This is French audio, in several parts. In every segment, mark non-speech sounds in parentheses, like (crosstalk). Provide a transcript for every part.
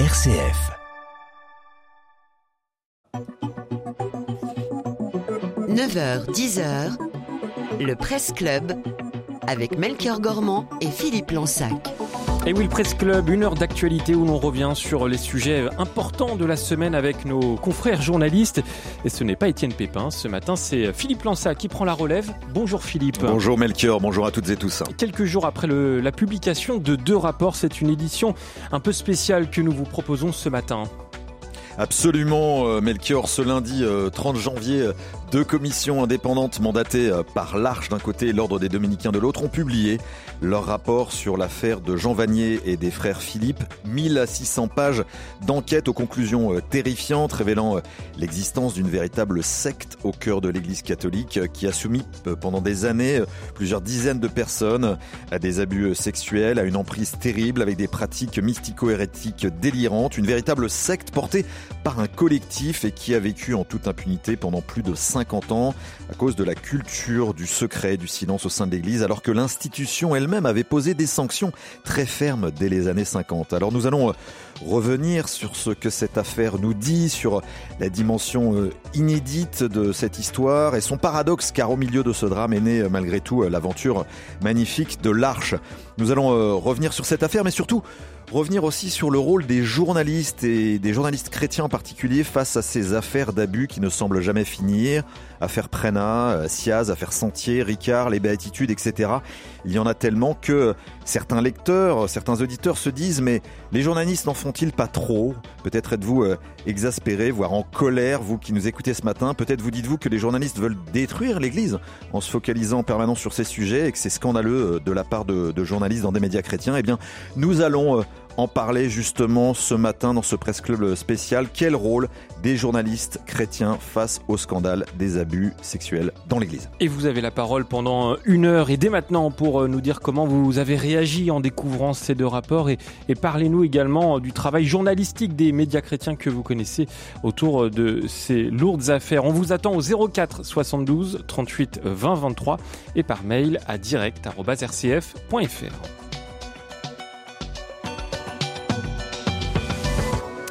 RCF. « 9h, 10h, le Presse Club avec Melchior Gormand et Philippe Lansac. Et oui, le Presse Club, une heure d'actualité où l'on revient sur les sujets importants de la semaine avec nos confrères journalistes. Et ce n'est pas Étienne Pépin, ce matin c'est Philippe Lança qui prend la relève. Bonjour Philippe. Bonjour Melchior, bonjour à toutes et tous. Quelques jours après le, la publication de deux rapports, c'est une édition un peu spéciale que nous vous proposons ce matin. Absolument, euh, Melchior, ce lundi 30 euh, janvier, deux commissions indépendantes mandatées euh, par l'Arche d'un côté et l'Ordre des Dominicains de l'autre ont publié leur rapport sur l'affaire de Jean Vanier et des frères Philippe. 1600 pages d'enquête aux conclusions terrifiantes révélant l'existence d'une véritable secte au cœur de l'Église catholique qui a soumis pendant des années plusieurs dizaines de personnes à des abus sexuels, à une emprise terrible avec des pratiques mystico-hérétiques délirantes, une véritable secte portée par un collectif et qui a vécu en toute impunité pendant plus de 50 ans à cause de la culture du secret, du silence au sein de l'Église, alors que l'institution elle-même avait posé des sanctions très fermes dès les années 50. Alors nous allons euh, revenir sur ce que cette affaire nous dit, sur la dimension euh, inédite de cette histoire et son paradoxe, car au milieu de ce drame est née malgré tout l'aventure magnifique de l'Arche. Nous allons euh, revenir sur cette affaire, mais surtout revenir aussi sur le rôle des journalistes et des journalistes chrétiens en particulier face à ces affaires d'abus qui ne semblent jamais finir. Affaire Prena, Siaz, affaire Sentier, Ricard, les béatitudes, etc. Il y en a tellement que certains lecteurs, certains auditeurs se disent mais les journalistes n'en font-ils pas trop? Peut-être êtes-vous euh, exaspéré, voire en colère, vous qui nous écoutez ce matin. Peut-être vous dites-vous que les journalistes veulent détruire l'Église en se focalisant en permanence sur ces sujets et que c'est scandaleux euh, de la part de, de journalistes dans des médias chrétiens. Eh bien, nous allons euh, en parler justement ce matin dans ce Presse Club spécial. Quel rôle des journalistes chrétiens face au scandale des abus sexuels dans l'Église? Et vous avez la parole pendant une heure et dès maintenant pour euh, nous dire comment vous avez réagi en découvrant ces deux rapports et, et parlez-nous également du travail journalistique des médias chrétiens que vous connaissez autour de ces lourdes affaires. On vous attend au 04 72 38 20 23 et par mail à direct.rcf.fr.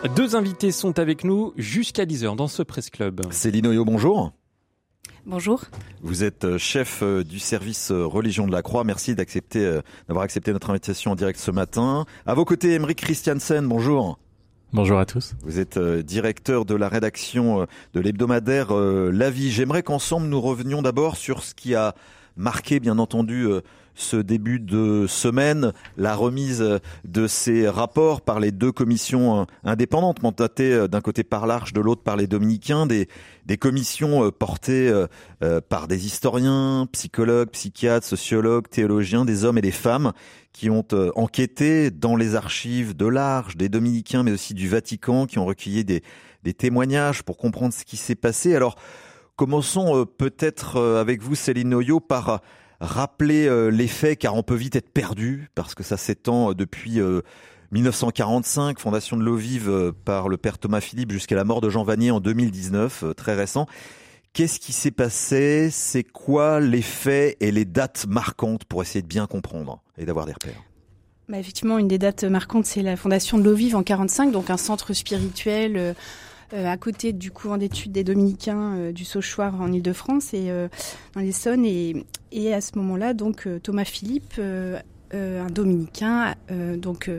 Deux invités sont avec nous jusqu'à 10h dans ce Presse Club. Céline Oyo, bonjour. Bonjour. Vous êtes euh, chef euh, du service euh, religion de la Croix. Merci d'accepter, d'avoir accepté notre invitation en direct ce matin. À vos côtés, Émeric Christiansen, bonjour. Bonjour à tous. Vous êtes directeur de la rédaction de l'hebdomadaire La Vie. J'aimerais qu'ensemble nous revenions d'abord sur ce qui a marqué, bien entendu, ce début de semaine la remise de ces rapports par les deux commissions euh, indépendantes mandatées euh, d'un côté par l'Arche, de l'autre par les Dominicains, des, des commissions euh, portées par des historiens, psychologues, psychiatres, sociologues, théologiens, des hommes et des femmes qui ont enquêté dans les archives de l'Arche, des Dominicains, mais aussi du Vatican, qui ont recueilli des, des témoignages pour comprendre ce qui s'est passé. Alors, commençons peut-être avec vous, Céline Noyot, par rappeler euh, les faits car on peut vite être perdu parce que ça s'étend euh, depuis 1945, euh, fondation de l'eau vive par le père Thomas Philippe jusqu'à la mort de Jean Vanier en 2019, très récent. Qu'est-ce qui s'est passé? C'est quoi les faits et les dates marquantes pour essayer de bien comprendre et d'avoir des repères? Bah Effectivement, une des dates marquantes, c'est la fondation de l'eau vive en 45, donc un centre spirituel à côté du couvent d'études des Dominicains euh, du Sauchoir en Ile-de-France et euh, dans l'Essonne. Et, à ce moment-là, donc Thomas Philippe, un Dominicain, donc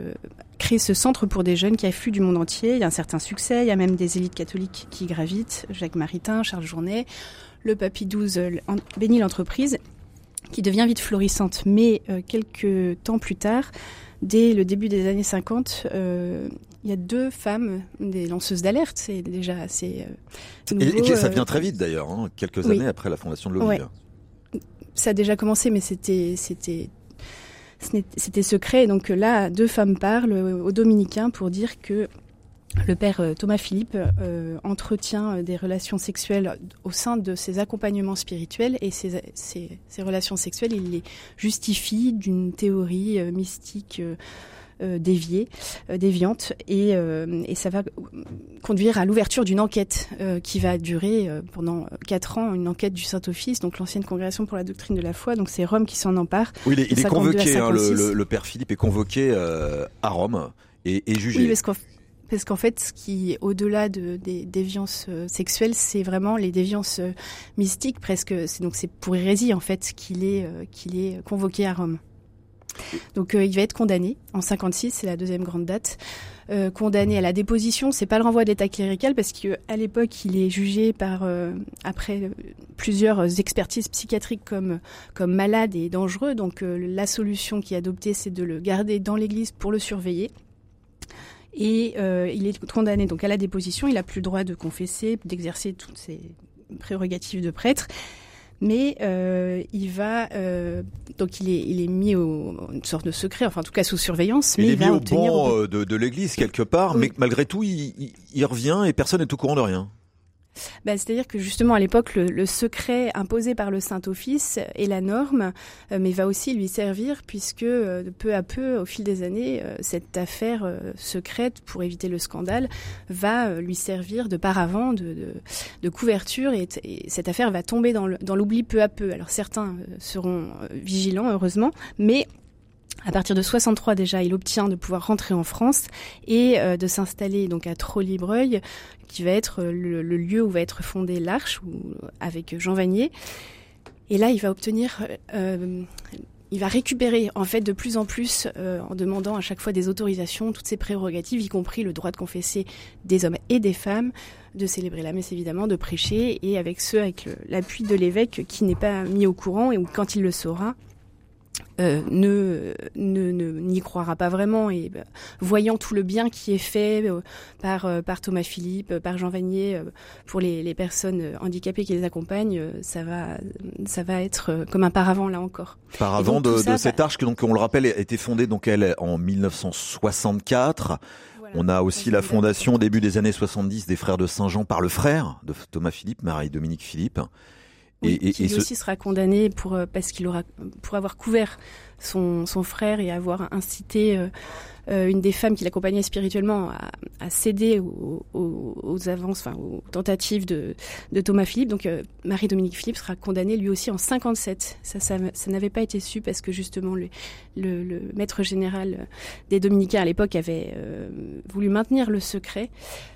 crée ce centre pour des jeunes qui affluent du monde entier. Il y a un certain succès, il y a même des élites catholiques qui gravitent, Jacques Maritain, Charles Journet, le Papy 12 bénit l'entreprise, qui devient vite florissante. Mais quelques temps plus tard, dès le début des années 50, euh, il y a deux femmes, des lanceuses d'alerte. C'est déjà assez euh, Et, ça euh, vient très vite d'ailleurs, hein, quelques années après la fondation de l'ONU. Ça a déjà commencé, mais c'était c'était c'était secret. Donc là, deux femmes parlent aux Dominicains pour dire que le père euh, Thomas Philippe euh, entretient euh, des relations sexuelles au sein de ses accompagnements spirituels et ces, ces, ces relations sexuelles, il les justifie d'une théorie mystique déviée, déviante, et, et, ça va conduire à l'ouverture d'une enquête qui va durer pendant quatre ans, une enquête du Saint-Office, donc l'ancienne congrégation pour la doctrine de la foi, donc c'est Rome qui s'en empare. Oui, il est, il est convoqué, hein, le, le, le, père Philippe est convoqué à Rome et, et jugé. Oui, parce qu'en fait, ce qui, au-delà de, des déviances euh, sexuelles, c'est vraiment les déviances euh, mystiques, presque. Donc c'est pour hérésie en fait qu'il est euh, est convoqué à Rome. Donc il va être condamné en 56, c'est la deuxième grande date. condamné à la déposition, c'est pas le renvoi d'état clérical parce qu'à l'époque il est jugé par après plusieurs expertises psychiatriques comme comme malade et dangereux. Donc la solution qui est adoptée, c'est de le garder dans l'église pour le surveiller et euh, il est condamné donc à la déposition. Il n'a plus le droit de confesser, d'exercer toutes ses prérogatives de prêtre. Mais euh, il va euh, donc il est il est mis au une sorte de secret, enfin en tout cas sous surveillance. Il mais est il va mis au banc de, de l'église quelque part, mais malgré tout, il, il- il revient et personne n'est au courant de rien. Bah, C'est-à-dire que justement à l'époque, le, secret imposé par le Saint-Office est la norme, euh, mais va aussi lui servir puisque euh, peu à peu, au fil des années, euh, cette affaire secrète, pour éviter le scandale, va lui servir de paravent, de, couverture, et, et cette affaire va tomber dans l'oubli peu à peu. Alors certains seront vigilants, heureusement, mais à partir de 63 déjà, il obtient de pouvoir rentrer en France et euh, de s'installer donc à Trollibreuil, qui va être euh, le, lieu où va être fondée l'Arche, ou- avec Jean Vanier. Et là, il va obtenir, euh, il va récupérer en fait de plus en plus, euh, en demandant à chaque fois des autorisations, toutes ses prérogatives, y compris le droit de confesser des hommes et des femmes, de célébrer la messe évidemment, de prêcher, et avec ce, avec l'appui de l'évêque qui n'est pas mis au courant et quand il le saura, euh, ne ne ne- n'y croira pas vraiment et bah, voyant tout le bien qui est fait euh, par euh, par Thomas Philippe, par Jean Vanier pour les, les personnes handicapées qui les accompagnent, ça va ça va être comme un paravent là encore. Par Et avant donc, de, tout ça, de cette arche que donc on le rappelle a été fondée donc elle en 1964. On a aussi la fondation au début des années 70 des frères de Saint-Jean par le frère de Thomas Philippe, Marie-Dominique Philippe. Et, et, qui et lui ce- aussi sera condamné pour euh, parce qu'il aura pour avoir couvert son, frère et avoir incité euh, euh, une des femmes qui l'accompagnait spirituellement à, céder aux, avances, enfin aux tentatives de, Thomas Philippe. Donc euh, Marie-Dominique Philippe sera condamné lui aussi en 57. Ça, n'avait pas été su parce que justement le, maître général des Dominicains à l'époque avait voulu maintenir le secret,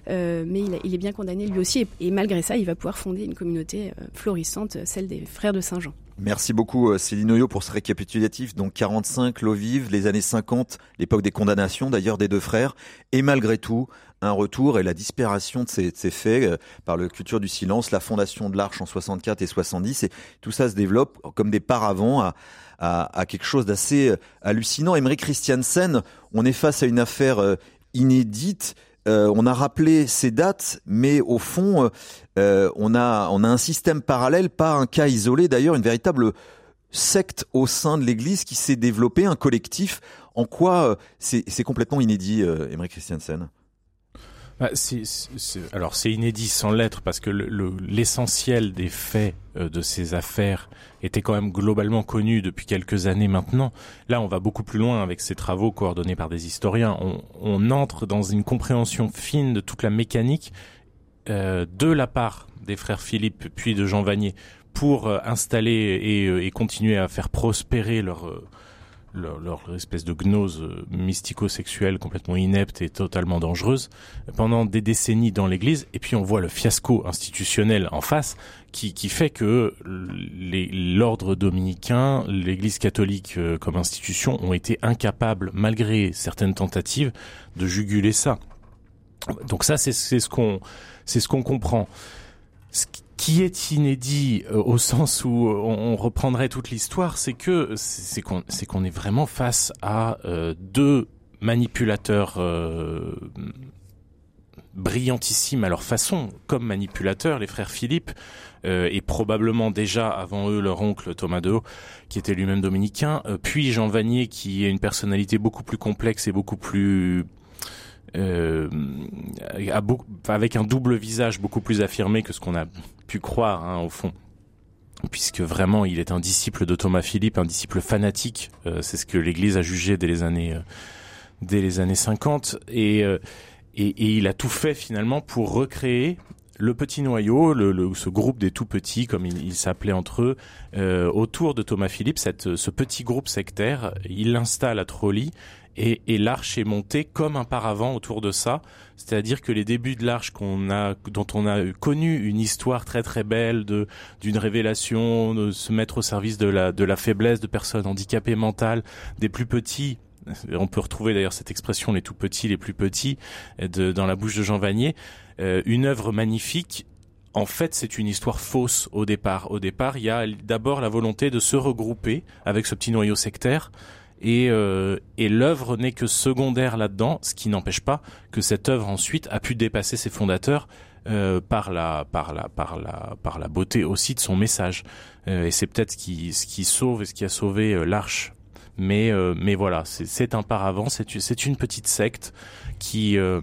mais il, est bien condamné lui aussi. Et, malgré ça, il va pouvoir fonder une communauté florissante, celle des frères de Saint-Jean. Merci beaucoup euh, Céline Oyo pour ce récapitulatif. Donc 45, l'eau vive, les années 50, l'époque des condamnations d'ailleurs des deux frères. Et malgré tout, un retour et la disparition de ces, faits euh, par le culture du silence, la fondation de l'Arche en 64 et 70. Et tout ça se développe comme des paravents à, quelque chose d'assez euh, hallucinant. Emery Christiansen, on est face à une affaire inédite. Euh, on a rappelé ces dates, mais au fond, euh, euh, on a un système parallèle, pas un cas isolé d'ailleurs, une véritable secte au sein de l'Église qui s'est développée, un collectif. En quoi c'est complètement inédit, Emery Christiansen? Bah, alors c'est inédit sans l'être parce que le- le- l'essentiel des faits euh, de ces affaires était quand même globalement connu depuis quelques années maintenant. Là, on va beaucoup plus loin avec ces travaux coordonnés par des historiens. On, on entre dans une compréhension fine de toute la mécanique euh, de la part des frères Philippe puis de Jean Vanier pour euh, installer et, euh, et continuer à faire prospérer leur leur, espèce de gnose euh, mystico-sexuelle complètement inepte et totalement dangereuse pendant des décennies dans l'Église. Et puis on voit le fiasco institutionnel en face qui, qui fait que l'ordre dominicain, l'Église catholique euh, comme institution ont été incapables, malgré certaines tentatives, de juguler ça. Donc ça, c'est ce qu'on ce qu'on comprend. Est inédit euh, au sens où on, on reprendrait toute l'histoire, c'est que c'est qu'on est vraiment face à euh, deux manipulateurs euh, brillantissimes à leur façon, comme manipulateurs, les frères Philippe, euh, et probablement déjà avant eux leur oncle Thomas de Haut, qui était lui-même dominicain, euh, puis Jean Vanier, qui est une personnalité beaucoup plus complexe et beaucoup plus euh, avec un double visage beaucoup plus affirmé que ce qu'on a pu croire hein, au fond. Puisque vraiment il est un disciple de Thomas Philippe, un disciple fanatique, euh, c'est ce que l'Église a jugé dès les années euh, dès les années 50 et, il a tout fait finalement pour recréer le petit noyau, ce groupe des tout petits, comme ils s'appelaient entre eux, autour de Thomas Philippe, ce petit groupe sectaire, il l'installe à Trolly et, et l'arche est montée comme un paravent autour de ça. C'est-à-dire que les débuts de l'arche qu'on a, dont on a connu une histoire très très belle de d'une révélation, de se mettre au service de la de la faiblesse de personnes handicapées mentales, des plus petits on peut retrouver d'ailleurs cette expression les tout petits, les plus petits de, dans la bouche de Jean Vanier. Euh, une œuvre magnifique. En fait, c'est une histoire fausse au départ. Au départ, il y a d'abord la volonté de se regrouper avec ce petit noyau sectaire. Et, euh, et l'œuvre n'est que secondaire là-dedans, ce qui n'empêche pas que cette œuvre ensuite a pu dépasser ses fondateurs euh, par la beauté aussi de son message. et c'est peut-être ce qui sauve et ce qui a sauvé l'arche mais euh, voilà, c'est un paravent, c'est une petite secte qui euh,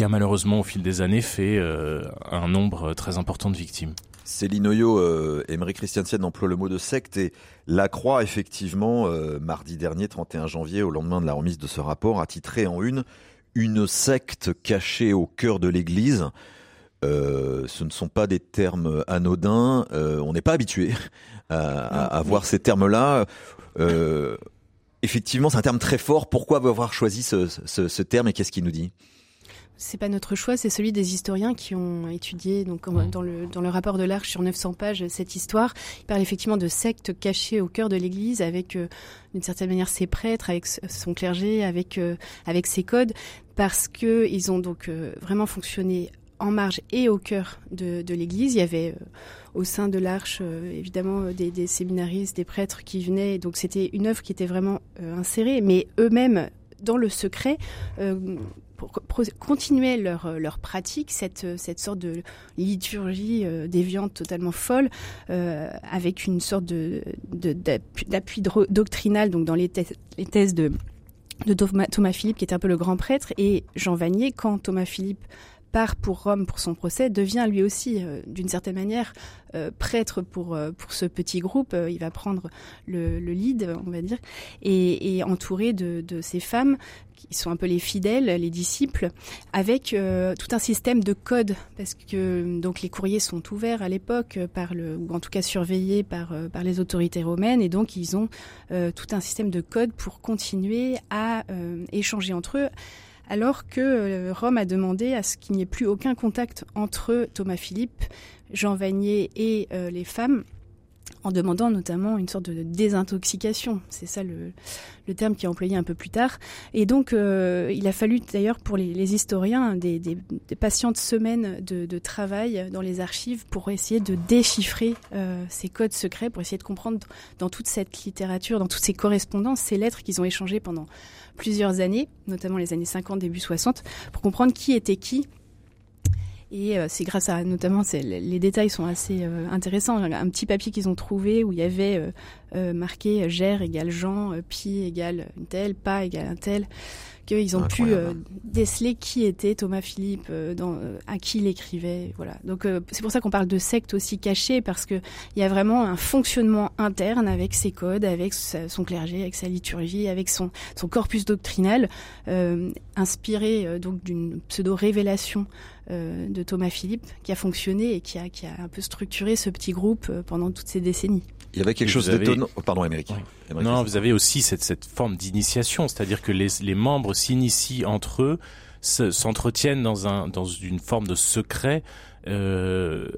a malheureusement au fil des années fait euh, un nombre très important de victimes. Céline Oyo, euh, Emery Christiansen emploie le mot de secte et la Croix, effectivement, mardi dernier, 31 janvier, au lendemain de la remise de ce rapport, a titré en une une secte cachée au cœur de l'Église. ce ne sont pas des termes anodins. on n'est pas habitué à, à, voir ces termes-là. Euh, effectivement, c'est un terme très fort. Pourquoi avoir choisi ce, ce, ce terme et qu'est-ce qu'il nous dit? C'est pas notre choix, c'est celui des historiens qui ont étudié donc dans le dans le rapport de l'Arche sur 900 pages cette histoire. Il parle effectivement de sectes cachées au cœur de l'Église, avec euh, d'une certaine manière ses prêtres, avec son clergé, avec euh, avec ses codes, parce que ils ont donc vraiment fonctionné en marge et au cœur de, de l'Église. Il y avait au sein de l'Arche, euh, évidemment, euh, des, des, séminaristes, des prêtres qui venaient. Donc c'était une œuvre qui était vraiment euh, insérée, mais eux-mêmes, dans le secret, pour, continuer leur, leur pratique, cette, cette sorte de liturgie déviante totalement folle, avec une sorte d'appui doctrinal dans les, thèses, les de, Thomas Philippe, qui était un peu le grand prêtre, et Jean Vanier, quand Thomas Philippe part pour Rome pour son procès, devient lui aussi, euh, d'une certaine manière, euh, prêtre pour, euh, pour ce petit groupe. il va prendre le, le, lead, on va dire, et, et entouré de, de ces femmes qui sont un peu les fidèles, les disciples, avec tout un système de code, parce que donc les courriers sont ouverts à l'époque par le, ou en tout cas surveillés par par les autorités romaines, et donc ils ont tout un système de code pour continuer à échanger entre eux alors que euh, Rome a demandé à ce qu'il n'y ait plus aucun contact entre Thomas Philippe, Jean Vanier et euh, les femmes en demandant notamment une sorte de désintoxication. C'est ça le, terme qui est employé un peu plus tard. Et donc, euh, il a fallu d'ailleurs pour les, historiens des, des, patientes semaines de, travail dans les archives pour essayer de déchiffrer ces codes secrets, pour essayer de comprendre dans toute cette littérature, dans toutes ces correspondances, ces lettres qu'ils ont échangées pendant plusieurs années, notamment les années 50, début 60, pour comprendre qui était qui et euh, c'est grâce à, notamment, les détails sont assez euh, intéressants. Un petit papier qu'ils ont trouvé où il y avait euh, marqué Gère égale Jean, Pi égale une telle, Pas égale un tel qu'ils ont pu euh, déceler qui était Thomas Philippe, euh, dans, euh, à qui il écrivait. Voilà. Donc c'est pour ça qu'on parle de secte aussi cachée parce que il y a vraiment un fonctionnement interne avec ses codes, avec son clergé, avec sa liturgie, avec son, son corpus doctrinal, inspiré donc d'une pseudo révélation de Thomas Philippe qui a fonctionné et qui a, qui a un peu structuré ce petit groupe pendant toutes ces décennies. Il y avait quelque chose d'étonnant. Oh, pardon, Amérique. Non, vous avez aussi cette, cette forme d'initiation, c'est-à-dire que les, les membres s'initient entre eux, s'entretiennent dans, un, dans une forme de secret euh,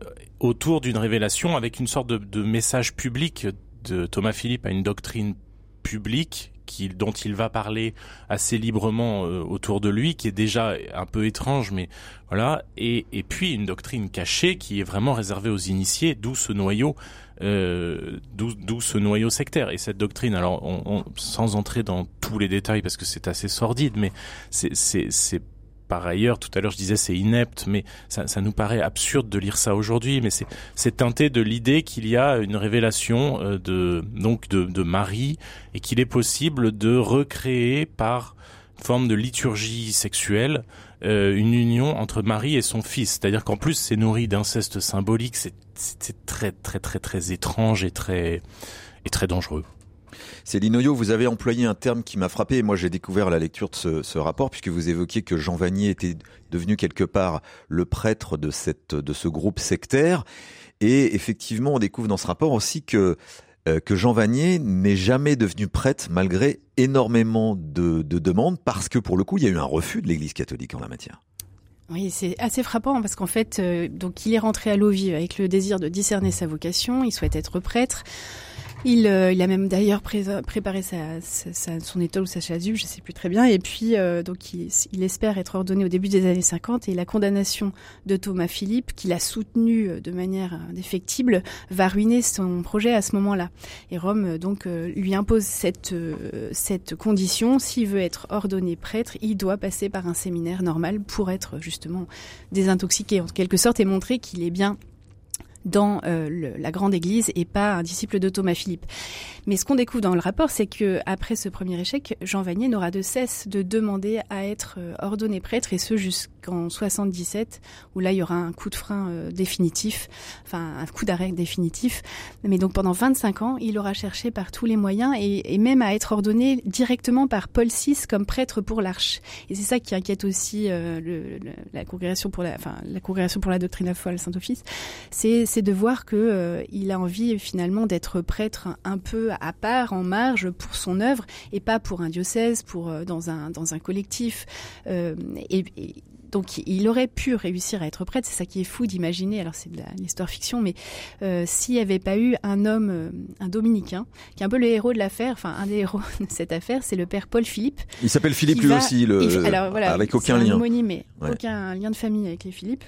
autour d'une révélation avec une sorte de, de message public de Thomas Philippe à une doctrine publique dont il va parler assez librement euh, autour de lui, qui est déjà un peu étrange, mais voilà. Et, et puis une doctrine cachée qui est vraiment réservée aux initiés, d'où ce noyau euh, d'où ce noyau sectaire. Et cette doctrine, alors sans entrer dans tous les détails parce que c'est assez sordide, mais c'est par ailleurs, tout à l'heure je disais c'est inepte, mais ça, nous paraît absurde de lire ça aujourd'hui, mais c'est teinté de l'idée qu'il y a une révélation euh, de donc de Marie et qu'il est possible de recréer par forme de liturgie sexuelle euh, une union entre Marie et son fils. C'est-à-dire qu'en plus, c'est nourri d'inceste symbolique. C'est très, très, très, très étrange et très, très dangereux. Céline Oyo, vous avez employé un terme qui m'a frappé et moi j'ai découvert la lecture de ce, ce, rapport puisque vous évoquiez que Jean Vanier était devenu quelque part le prêtre de, cette, de ce groupe sectaire et effectivement on découvre dans ce rapport aussi que euh, que Jean Vanier n'est jamais devenu prêtre malgré énormément de, de demandes parce que pour le coup il y a eu un refus de l'Église catholique en la matière. Oui, c'est assez frappant parce qu'en fait, euh, donc il est rentré à Lovive avec le désir de discerner sa vocation. Il souhaite être prêtre. Il, euh, il a même d'ailleurs préparé sa, sa, son étole ou sa chasuble, je sais plus très bien. Et puis, euh, donc, il, il, espère être ordonné au début des années 50. Et la condamnation de Thomas Philippe, qu'il a soutenu euh, de manière indéfectible, va ruiner son projet à ce moment-là. Et Rome, donc, lui impose cette, cette condition. S'il veut être ordonné prêtre, il doit passer par un séminaire normal pour être justement désintoxiqué, en quelque sorte, et montrer qu'il est bien dans euh, la grande église et pas un disciple de Thomas Philippe. Mais ce qu'on découvre dans le rapport, c'est que après ce premier échec, Jean Vanier n'aura de cesse de demander à être euh, ordonné prêtre et ce jusqu'en 77 où là il y aura un coup de frein euh, définitif, enfin un coup d'arrêt définitif. Mais donc pendant 25 ans, il aura cherché par tous les moyens et, même à être ordonné directement par Paul VI comme prêtre pour l'Arche. Et c'est ça qui inquiète aussi la congrégation pour la, enfin la congrégation pour la doctrine de foi, le Saint Office. C'est c'est de voir que euh, il a envie finalement d'être prêtre un peu à part, en marge pour son œuvre et pas pour un diocèse, pour euh, dans un dans un collectif. Euh, et, et, donc il aurait pu réussir à être prêtre, c'est ça qui est fou d'imaginer, alors c'est de l'histoire fiction, mais euh, s'il n'y avait pas eu un homme, euh, un dominicain, qui est un peu le héros de l'affaire, enfin un des héros (laughs) de cette affaire, c'est le père Paul Philippe. Il s'appelle Philippe lui va, aussi, le, et, alors, voilà, avec aucun lien. Homonyme, mais ouais. aucun lien de famille avec les Philippe.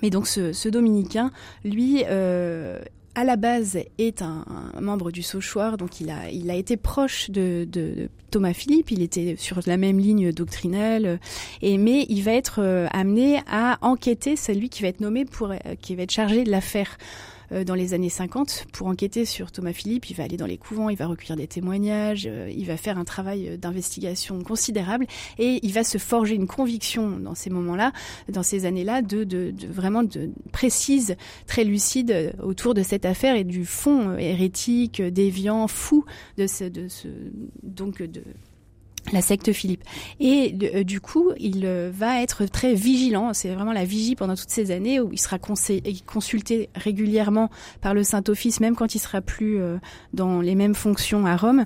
Mais donc ce, dominicain, lui, euh, à la base est un, membre du Sauchoir, donc il a, il a été proche de, Thomas Philippe, il était sur la même ligne doctrinelle, et, mais il va être euh, amené à enquêter, c'est lui qui va être nommé pour, euh, qui va être chargé de l'affaire dans les années 50 pour enquêter sur Thomas Philippe. Il va aller dans les couvents, il va recueillir des témoignages, il va faire un travail d'investigation considérable et il va se forger une conviction dans ces moments-là, dans ces années-là, de, vraiment de précise, très lucide autour de cette affaire et du fond hérétique, déviant, fou de ce, de ce donc de la secte Philippe. Et euh, du coup, il euh, va être très vigilant. C'est vraiment la vigie pendant toutes ces années où il sera consulté régulièrement par le Saint-Office, même quand il sera plus euh, dans les mêmes fonctions à Rome,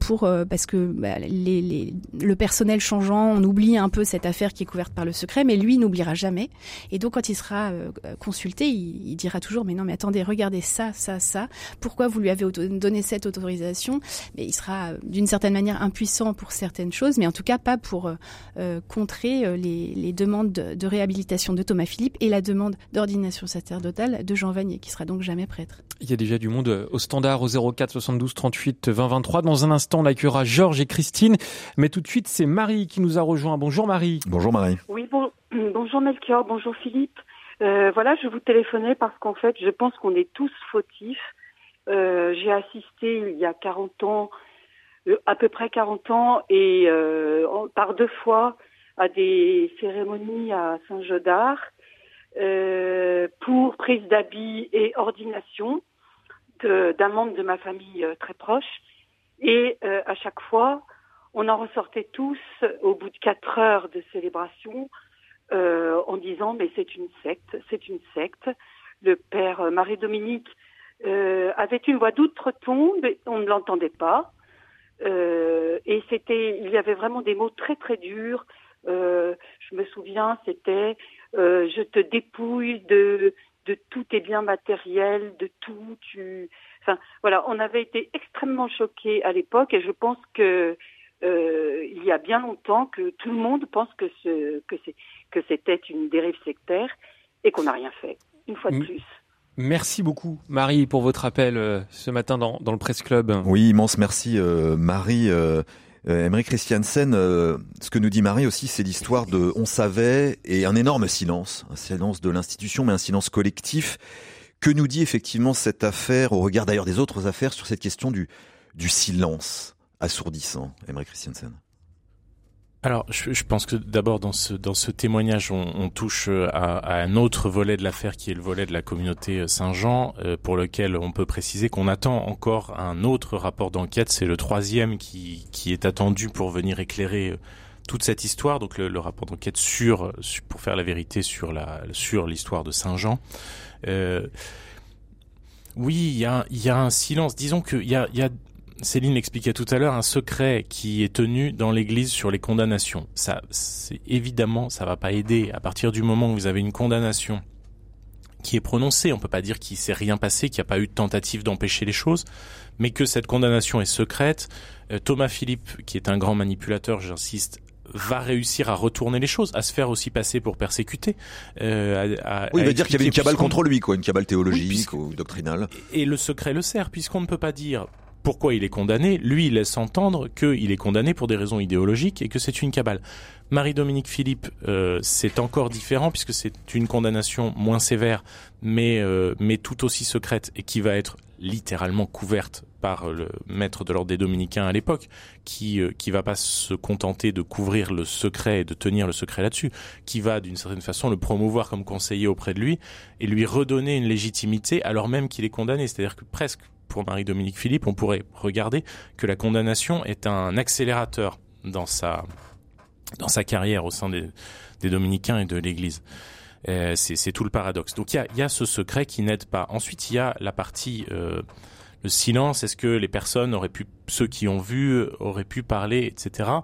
pour parce que bah, le personnel changeant, on oublie un peu cette affaire qui est couverte par le secret, mais lui n'oubliera jamais. Et donc, quand il sera consulté, il, il, dira toujours "Mais non, mais attendez, regardez ça, ça, ça. Pourquoi vous lui avez donné cette autorisation? Mais il sera d'une certaine manière impuissant pour certains certaines choses, mais en tout cas pas pour euh, contrer euh, les, les, demandes de, de, réhabilitation de Thomas Philippe et la demande d'ordination sacerdotale de Jean Vanier, qui sera donc jamais prêtre. Il y a déjà du monde euh, au standard au 04 72 38 20 23. Dans un instant, on accueillera Georges et Christine, mais tout de suite, c'est Marie qui nous a rejoint. Bonjour Marie. Bonjour Marie. Oui, bon, (clears throat) bonjour Melchior, bonjour Philippe. Euh, voilà, je vous téléphonais parce qu'en fait, je pense qu'on est tous fautifs. Euh, J'ai assisté il y a 40 ans à peu près 40 ans et euh, par deux fois à des cérémonies à Saint-Jodard euh, pour prise d'habits et ordination d'un membre de ma famille euh, très proche. Et euh, à chaque fois, on en ressortait tous au bout de quatre heures de célébration euh, en disant mais c'est une secte, c'est une secte. Le père Marie-Dominique avait une voix d'outre-tombe, on ne l'entendait pas. Euh, et c'était, il y avait vraiment des mots très très durs. Euh, je me souviens, c'était euh, je te dépouille de de tous tes biens matériels, de tout. Tu, enfin voilà, on avait été extrêmement choqués à l'époque et je pense que euh, il y a bien longtemps que tout le monde pense que ce que c'est que c'était une dérive sectaire et qu'on n'a rien fait. Une fois de plus. Merci beaucoup, Marie, pour votre appel euh, ce matin dans, dans le Presse Club. Oui, immense merci, euh, Marie. Euh, Emery Christiansen, euh, ce que nous dit Marie aussi, c'est l'histoire de on savait et un énorme silence, un silence de l'institution, mais un silence collectif. Que nous dit effectivement cette affaire, au regard d'ailleurs des autres affaires, sur cette question du, du silence assourdissant, Emery Christiansen? Alors, je, pense que d'abord dans ce dans ce témoignage, on, touche euh, à, un autre volet de l'affaire qui est le volet de la communauté euh, Saint-Jean, euh, pour lequel on peut préciser qu'on attend encore un autre rapport d'enquête. C'est le troisième qui qui est attendu pour venir éclairer toute cette histoire. Donc le, rapport d'enquête sur, pour faire la vérité sur la sur l'histoire de Saint-Jean. oui, il y a il y a un silence. Disons qu'il y a il y a Céline l'expliquait tout à l'heure, un secret qui est tenu dans l'Église sur les condamnations. Ça, c'est évidemment, ça va pas aider. À partir du moment où vous avez une condamnation qui est prononcée, on peut pas dire qu'il s'est rien passé, qu'il n'y a pas eu de tentative d'empêcher les choses, mais que cette condamnation est secrète. Euh, Thomas Philippe, qui est un grand manipulateur, j'insiste, va réussir à retourner les choses, à se faire aussi passer pour persécuté. Euh, oui, il va dire qu'il y avait une cabale contre lui, quoi, une cabale théologique ou doctrinale. Et le secret le sert, puisqu'on ne peut pas dire pourquoi il est condamné. Lui, il laisse entendre qu'il est condamné pour des raisons idéologiques et que c'est une cabale. Marie-Dominique Philippe, euh, c'est encore différent puisque c'est une condamnation moins sévère, mais euh, mais tout aussi secrète et qui va être littéralement couverte par le maître de l'ordre des Dominicains à l'époque, qui euh, qui va pas se contenter de couvrir le secret et de tenir le secret là-dessus, qui va d'une certaine façon le promouvoir comme conseiller auprès de lui et lui redonner une légitimité alors même qu'il est condamné. C'est-à-dire que presque pour Marie-Dominique Philippe, on pourrait regarder que la condamnation est un accélérateur dans sa dans sa carrière au sein des, des dominicains et de l'Église. Euh, c'est tout le paradoxe. Donc il y a, y a, ce secret qui n'aide pas. Ensuite, il y a la partie euh, le silence. Est-ce que les personnes auraient pu, ceux qui ont vu, auraient pu parler, etc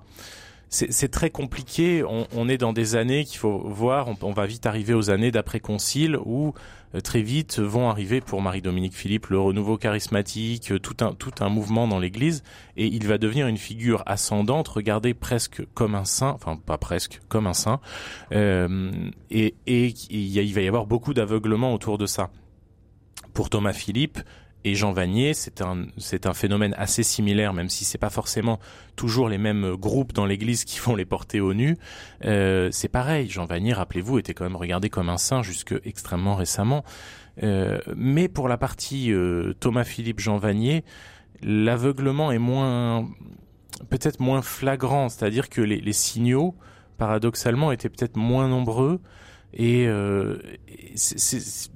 c'est très compliqué. On, est dans des années qu'il faut voir. On, on, va vite arriver aux années d'après concile où très vite vont arriver pour Marie-Dominique Philippe le renouveau charismatique, euh, tout un tout un mouvement dans l'Église, et il va devenir une figure ascendante, regardée presque comme un saint, enfin pas presque comme un saint, euh, et, et il va y avoir beaucoup d'aveuglement autour de ça. Pour Thomas Philippe, et Jean Vanier, c'est un c'est un phénomène assez similaire, même si c'est pas forcément toujours les mêmes groupes dans l'Église qui vont les porter au nu. Euh, c'est pareil. Jean Vanier, rappelez-vous, était quand même regardé comme un saint jusque extrêmement récemment. Euh, mais pour la partie euh, Thomas Philippe Jean Vanier, l'aveuglement est moins peut-être moins flagrant, c'est-à-dire que les, les, signaux, paradoxalement, étaient peut-être moins nombreux et, euh, c'est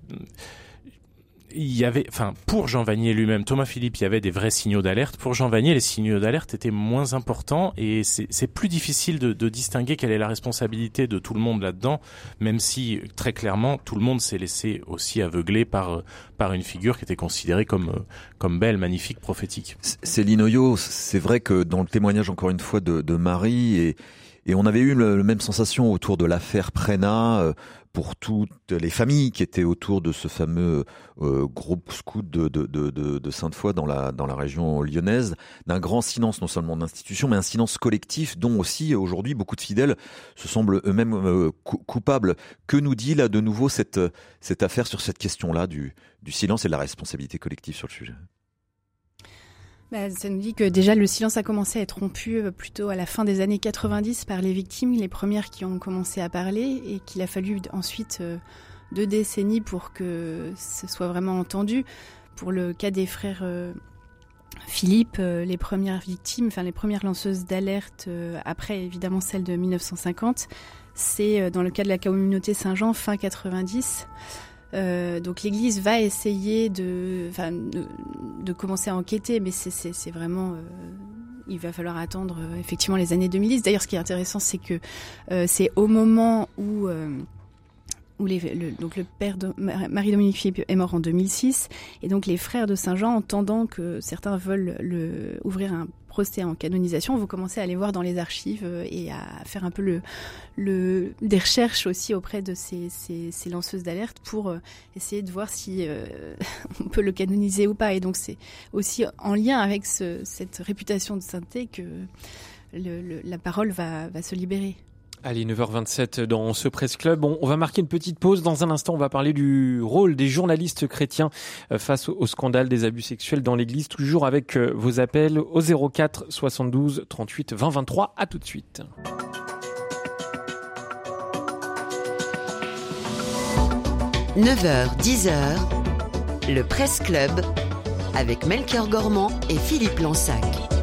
il y avait, enfin, pour Jean Vanier lui-même, Thomas Philippe, il y avait des vrais signaux d'alerte. Pour Jean Vanier, les signaux d'alerte étaient moins importants et c'est plus difficile de, distinguer quelle est la responsabilité de tout le monde là-dedans, même si très clairement tout le monde s'est laissé aussi aveugler par par une figure qui était considérée comme comme belle, magnifique, prophétique. Céline Oyo, c'est vrai que dans le témoignage encore une fois de, de Marie et et on avait eu la même sensation autour de l'affaire Prena, euh, pour toutes les familles qui étaient autour de ce fameux euh, groupe scout de Sainte-Foy dans la, dans la région lyonnaise, d'un grand silence non seulement d'institution, mais un silence collectif dont aussi aujourd'hui beaucoup de fidèles se semblent eux-mêmes euh, coupables. Que nous dit là de nouveau cette, cette affaire sur cette question-là du, du silence et de la responsabilité collective sur le sujet? Bah, ça nous dit que déjà le silence a commencé à être rompu euh, plutôt à la fin des années 90 par les victimes, les premières qui ont commencé à parler, et qu'il a fallu ensuite euh, deux décennies pour que ce soit vraiment entendu. Pour le cas des frères euh, Philippe, les premières victimes, enfin les premières lanceuses d'alerte, après évidemment celle de 1950, c'est dans le cas de la communauté Saint-Jean fin 90. Euh, donc l'Église va essayer de, de, commencer à enquêter, mais c'est vraiment... Euh, il va falloir attendre euh, effectivement les années 2010. D'ailleurs, ce qui est intéressant, c'est que c'est au moment où où le, donc le père de Marie-Dominique Philippe est mort en 2006, et donc les frères de Saint-Jean, entendant que certains veulent le, ouvrir un procès en canonisation, vont commencer à aller voir dans les archives euh, et à faire un peu des recherches aussi auprès de ces, lanceuses d'alerte pour euh, essayer de voir si euh, (laughs) on peut le canoniser ou pas. Et donc c'est aussi en lien avec ce, cette réputation de sainteté que la parole va se libérer. Allez, 9h27 dans ce Presse Club. On, va marquer une petite pause. Dans un instant, on va parler du rôle des journalistes chrétiens euh, face au, scandale des abus sexuels dans l'Église. Toujours avec euh, vos appels au 04 72 38 20 23. À tout de suite. « 9h, 10h, le Presse Club avec Melchior Gormand et Philippe Lansac.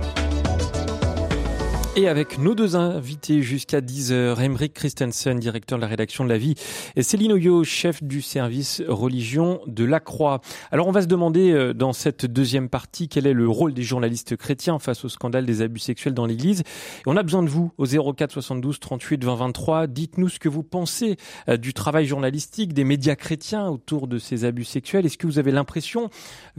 Et avec nos deux invités jusqu'à 10h, Emeric Christensen, directeur de la rédaction de La Vie, et Céline Oyo, chef du service religion de la Croix. Alors on va se demander euh, dans cette deuxième partie quel est le rôle des journalistes chrétiens face au scandale des abus sexuels dans l'Église. Et on a besoin de vous au 04 72 38 20 23. Dites-nous ce que vous pensez euh, du travail journalistique des médias chrétiens autour de ces abus sexuels. Est-ce que vous avez l'impression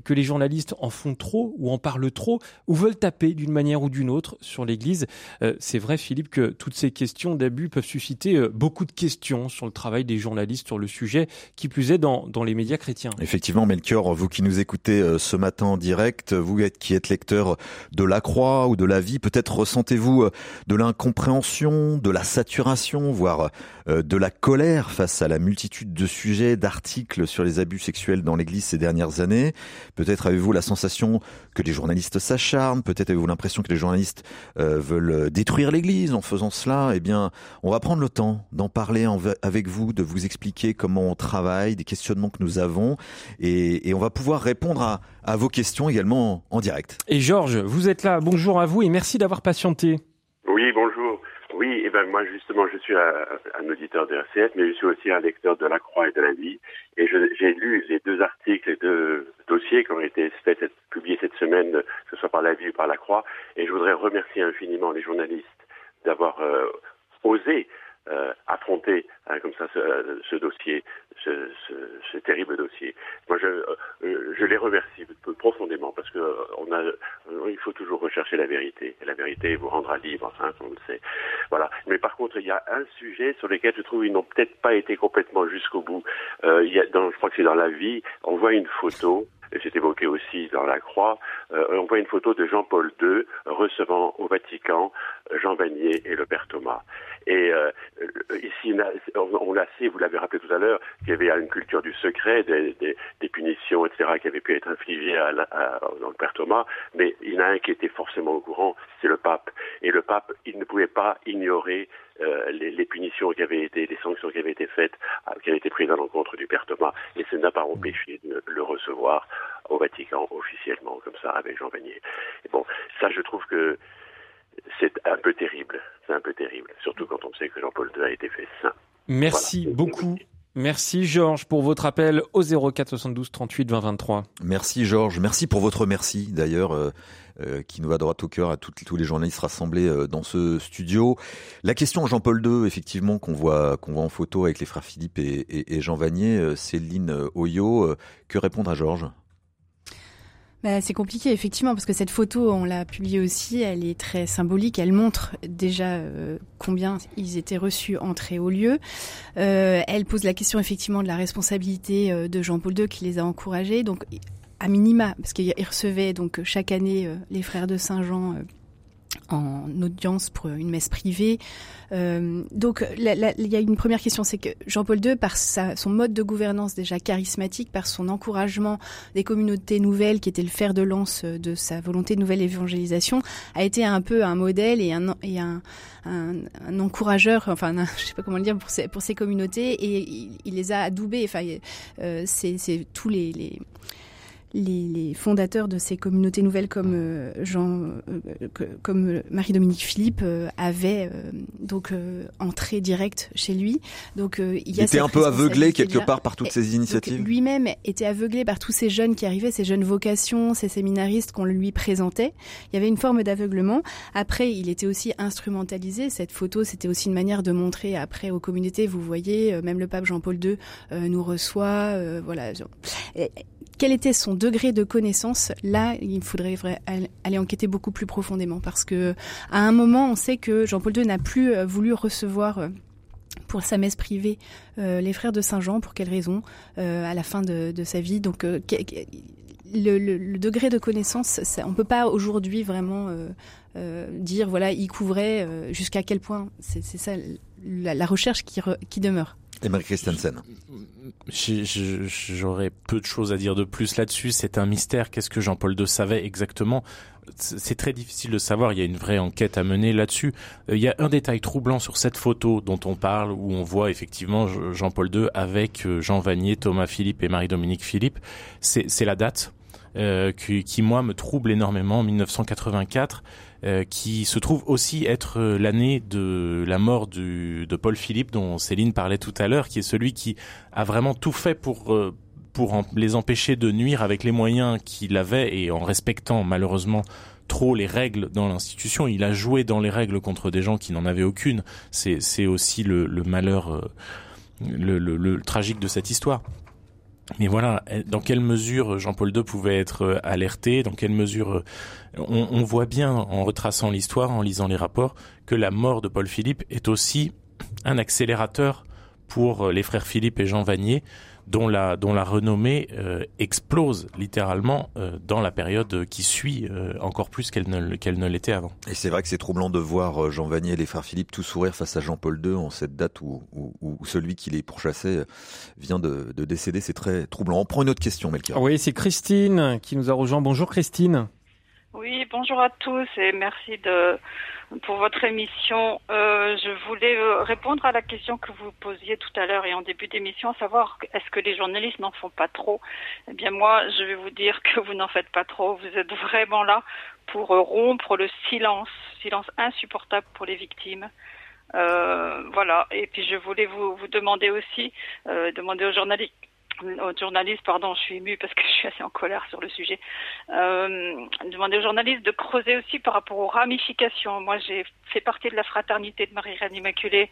que les journalistes en font trop ou en parlent trop ou veulent taper d'une manière ou d'une autre sur l'Église? Euh, c'est vrai, Philippe, que toutes ces questions d'abus peuvent susciter euh, beaucoup de questions sur le travail des journalistes sur le sujet, qui plus est dans, dans les médias chrétiens. Effectivement, Melchior, vous qui nous écoutez euh, ce matin en direct, vous qui êtes lecteur de la croix ou de la vie, peut-être ressentez-vous de l'incompréhension, de la saturation, voire de la colère face à la multitude de sujets, d'articles sur les abus sexuels dans l'Église ces dernières années. Peut-être avez-vous la sensation que les journalistes s'acharnent, peut-être avez-vous l'impression que les journalistes veulent détruire l'Église en faisant cela, eh bien, on va prendre le temps d'en parler avec vous, de vous expliquer comment on travaille, des questionnements que nous avons, et, on va pouvoir répondre à, à vos questions également en direct. Et Georges, vous êtes là. Bonjour à vous et merci d'avoir patienté. Oui, bonjour. Oui, et ben moi justement, je suis un, un, auditeur de RCF, mais je suis aussi un lecteur de la Croix et de la Vie. Et j'ai lu les deux articles, les deux dossiers qui ont été faits, publiés cette semaine, que ce soit par la Vie ou par la Croix. Et je voudrais remercier infiniment les journalistes d'avoir euh, osé euh, affronter hein, comme ça ce, ce dossier, ce, ce, ce, terrible dossier. Moi, je, euh, je les remercie profondément parce que euh, on a, euh, il faut toujours rechercher la vérité. Et la vérité vous rendra libre, hein, on le sait. Voilà. Mais par contre, il y a un sujet sur lequel je trouve ils n'ont peut-être pas été complètement jusqu'au bout. Euh, il y a, dans, je crois que c'est dans la vie, on voit une photo et c'est évoqué aussi dans la Croix, euh, on voit une photo de Jean-Paul II recevant au Vatican Jean Vanier et le père Thomas. Et euh, ici, on, l'a sait, vous l'avez rappelé tout à l'heure, qu'il y avait une culture du secret, des, des, des punitions, etc., qui avaient pu être infligées à, à, dans le père Thomas, mais il y en a un qui était forcément au courant, c'est le pape. Et le pape, il ne pouvait pas ignorer euh, les, les, punitions qui avaient été, les sanctions qui avaient été faites, euh, qui avaient été prises à l'encontre du père Thomas, et ce n'a pas empêché de le recevoir au Vatican officiellement, comme ça, avec Jean Vanier. Et bon, ça, je trouve que c'est un peu terrible. C'est un peu terrible. Surtout quand on sait que Jean-Paul II a été fait saint. Merci beaucoup. Merci Georges pour votre appel au 04 72 38 20 23. Merci Georges, merci pour votre merci d'ailleurs euh, euh, qui nous va droit au cœur à tous les journalistes rassemblés euh, dans ce studio. La question Jean-Paul II effectivement qu'on voit qu'on voit en photo avec les frères Philippe et, Jean Vanier, Céline Oyo, que répondre à Georges? Bah, c'est compliqué effectivement parce que cette photo, on l'a publiée aussi, elle est très symbolique. Elle montre déjà euh, combien ils étaient reçus entrés au lieu. Euh, elle pose la question effectivement de la responsabilité euh, de Jean-Paul II qui les a encouragés. Donc à minima, parce qu'il recevait donc chaque année les frères de Saint-Jean en audience pour une messe privée. Euh, donc il y a une première question, c'est que Jean-Paul II, par sa, son mode de gouvernance déjà charismatique, par son encouragement des communautés nouvelles, qui était le fer de lance de sa volonté de nouvelle évangélisation, a été un peu un modèle et un, et un, un, un encourageur, enfin un, (laughs) je sais pas comment le dire, pour ces, pour ces communautés, et il, il les a adoubés. Enfin, euh, c'est tous les, les les, les, fondateurs de ces communautés nouvelles comme euh, Jean, euh, comme Marie-Dominique Philippe euh, avaient donc entré direct chez lui. Donc il, y a était un peu aveuglé quelque part par toutes ces initiatives. Lui-même était aveuglé par tous ces jeunes qui arrivaient, ces jeunes vocations, ces séminaristes qu'on lui présentait. Il y avait une forme d'aveuglement. Après, il était aussi instrumentalisé. Cette photo, c'était aussi une manière de montrer après aux communautés. Vous voyez, même le pape Jean-Paul II nous reçoit. voilà. Et, quel était son degré de connaissance Là, il faudrait aller enquêter beaucoup plus profondément parce que à un moment, on sait que Jean-Paul II n'a plus euh, voulu recevoir euh, pour sa messe privée euh, les frères de Saint-Jean. Pour quelle raison? À la fin de, sa vie. Donc, le, degré de connaissance, on peut pas aujourd'hui vraiment dire voilà, il couvrait jusqu'à quel point. C'est ça la, recherche qui, re, qui demeure. Emery Christensen. J'aurais peu de choses à dire de plus là-dessus. C'est un mystère. Qu'est-ce que Jean-Paul II savait exactement? C'est très difficile de savoir. Il y a une vraie enquête à mener là-dessus. Il y a un détail troublant sur cette photo dont on parle, où on voit effectivement Jean-Paul II avec Jean Vanier, Thomas Philippe et Marie-Dominique Philippe. C'est la date qui, qui, moi me trouble énormément, 1984, qui se trouve aussi être l'année de la mort du, de Paul Philippe dont Céline parlait tout à l'heure, qui est celui qui a vraiment tout fait pour pour les empêcher de nuire avec les moyens qu'il avait et en respectant malheureusement trop les règles dans l'institution. Il a joué dans les règles contre des gens qui n'en avaient aucune. C'est aussi le, malheur, euh, le, le, tragique de cette histoire. Mais voilà, dans quelle mesure Jean-Paul II pouvait être euh, alerté, dans quelle mesure euh, on, on voit bien en retraçant l'histoire, en lisant les rapports, que la mort de Paul Philippe est aussi un accélérateur pour les frères Philippe et Jean Vanier, dont la, dont la renommée euh, explose littéralement euh, dans la période qui suit, euh, encore plus qu'elle ne, qu'elle ne l'était avant. Et c'est vrai que c'est troublant de voir Jean Vanier et les frères Philippe tout sourire face à Jean-Paul II en cette date où, où, où, celui qui les pourchassait vient de, de décéder. C'est très troublant. On prend une autre question, Melchior. Oui, c'est Christine qui nous a rejoint. Bonjour Christine. Oui, bonjour à tous et merci de pour votre émission. Euh, je voulais euh, répondre à la question que vous posiez tout à l'heure et en début d'émission, savoir est-ce que les journalistes n'en font pas trop? Eh bien moi, je vais vous dire que vous n'en faites pas trop. Vous êtes vraiment là pour euh, rompre le silence, silence insupportable pour les victimes. Euh, voilà. Et puis je voulais vous, vous demander aussi, euh, demander aux journalistes aux journalistes, pardon, je suis émue parce que je suis assez en colère sur le sujet, euh, demander aux journalistes de creuser aussi par rapport aux ramifications. Moi, j'ai fait partie de la fraternité de Marie-Reine Immaculée.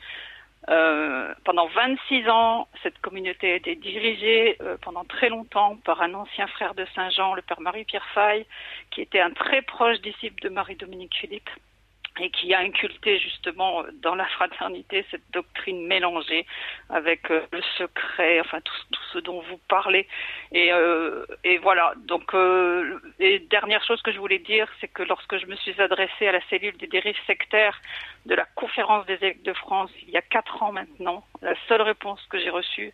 Euh, pendant 26 ans, cette communauté a été dirigée euh, pendant très longtemps par un ancien frère de Saint-Jean, le père Marie-Pierre Faye, qui était un très proche disciple de Marie-Dominique Philippe et qui a inculté justement dans la fraternité cette doctrine mélangée avec euh, le secret, enfin tout, ce dont vous parlez. Et, euh, et voilà. Donc, euh, et dernière chose que je voulais dire, c'est que lorsque je me suis adressée à la cellule des dérives sectaires de la conférence des évêques de France il y a quatre ans maintenant, la seule réponse que j'ai reçue,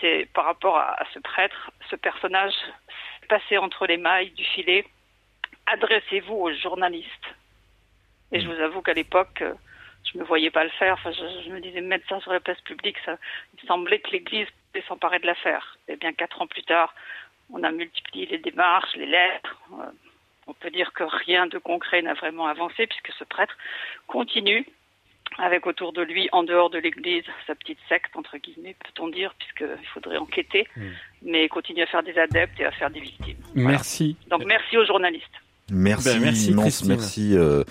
c'est par rapport à, à ce prêtre, ce personnage passé entre les mailles du filet. Adressez-vous aux journalistes et je vous avoue qu'à l'époque, euh, je me voyais pas le faire. Enfin, je, je, me disais mettre ça sur la place publique, ça, il semblait que l'Église pouvait s'emparer de l'affaire. Et bien quatre ans plus tard, on a multiplié les démarches, les lettres. Euh, on peut dire que rien de concret n'a vraiment avancé puisque ce prêtre continue avec autour de lui, en dehors de l'Église, sa petite secte, entre guillemets, peut-on dire, puisqu'il faudrait enquêter, mm. mais continue à faire des adeptes et à faire des victimes. Merci. Voilà. Donc merci aux journalistes. Merci, ben, merci immense, merci. Euh,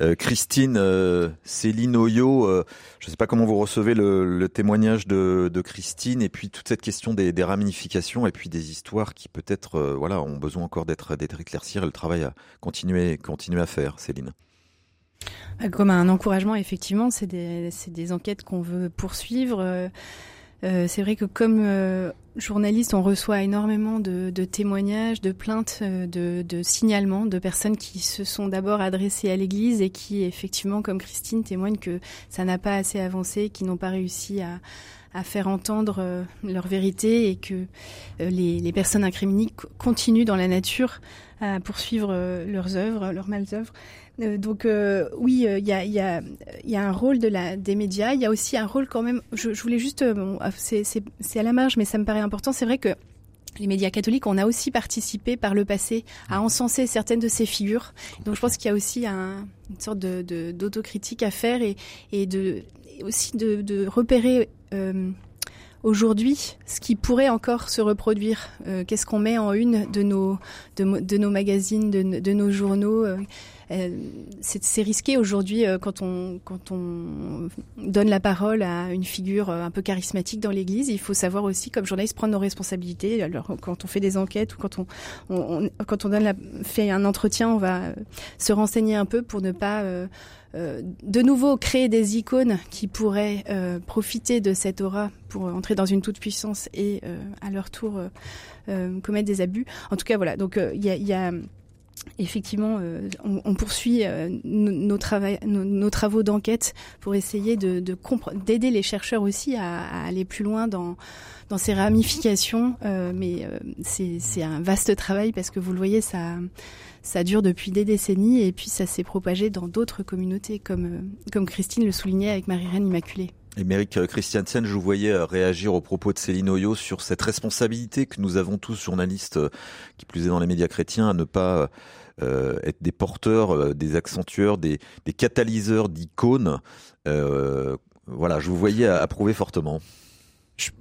euh, Christine, euh, Céline Oyo, euh, je ne sais pas comment vous recevez le, témoignage de, Christine et puis toute cette question des, ramifications et puis des histoires qui peut-être voilà ont besoin encore d'être d'être éclaircies et le travail à continuer continuer à faire, Céline. Comme un encouragement, effectivement, c'est des enquêtes qu'on veut poursuivre. Euh, c'est vrai que comme euh, journaliste, on reçoit énormément de, témoignages, de plaintes, euh, de, de, signalements de personnes qui se sont d'abord adressées à l'Église et qui, effectivement, comme Christine, témoignent que ça n'a pas assez avancé, qui n'ont pas réussi à, faire entendre leur vérité et que les, les, personnes incriminées continuent dans la nature à poursuivre leurs œuvres, leurs mal œuvres. Euh, donc euh, oui, il y a, un rôle de des médias. Il y a aussi un rôle quand même. Je, voulais juste, ah, c'est à la marge, mais ça me paraît important. C'est vrai que les médias catholiques, on a aussi participé par le passé à encenser certaines de ces figures. Donc je pense qu'il y a aussi un, une sorte de d'autocritique à faire et, de aussi de, de repérer. Euh, aujourd'hui ce qui pourrait encore se reproduire. Euh, Qu'est-ce qu'on met en une de nos, de, nos magazines, de, de nos journaux euh, euh, c'est risqué aujourd'hui quand on quand on donne la parole à une figure un peu charismatique dans l'Église. Il faut savoir aussi, comme journaliste, prendre nos responsabilités. Alors quand on fait des enquêtes ou quand on, on, on quand on donne la, fait un entretien, on va se renseigner un peu pour ne pas euh, de nouveau créer des icônes qui pourraient euh, profiter de cette aura pour entrer dans une toute puissance et euh, à leur tour commettre des abus. En tout cas, voilà. Donc il y a, effectivement, on, poursuit nos, travaux d'enquête pour essayer de, d'aider les chercheurs aussi à, aller plus loin dans, ces ramifications. Mais c'est un vaste travail parce que vous le voyez, ça, ça dure depuis des décennies et puis ça s'est propagé dans d'autres communautés, comme, comme Christine le soulignait avec Marie-Reine Immaculée. Émeric Christiansen, je vous voyais réagir aux propos de Céline Oyo sur cette responsabilité que nous avons tous, journalistes, qui plus est dans les médias chrétiens, à ne pas être des porteurs, des accentueurs, des, des catalyseurs d'icônes. voilà, je vous voyais approuver fortement.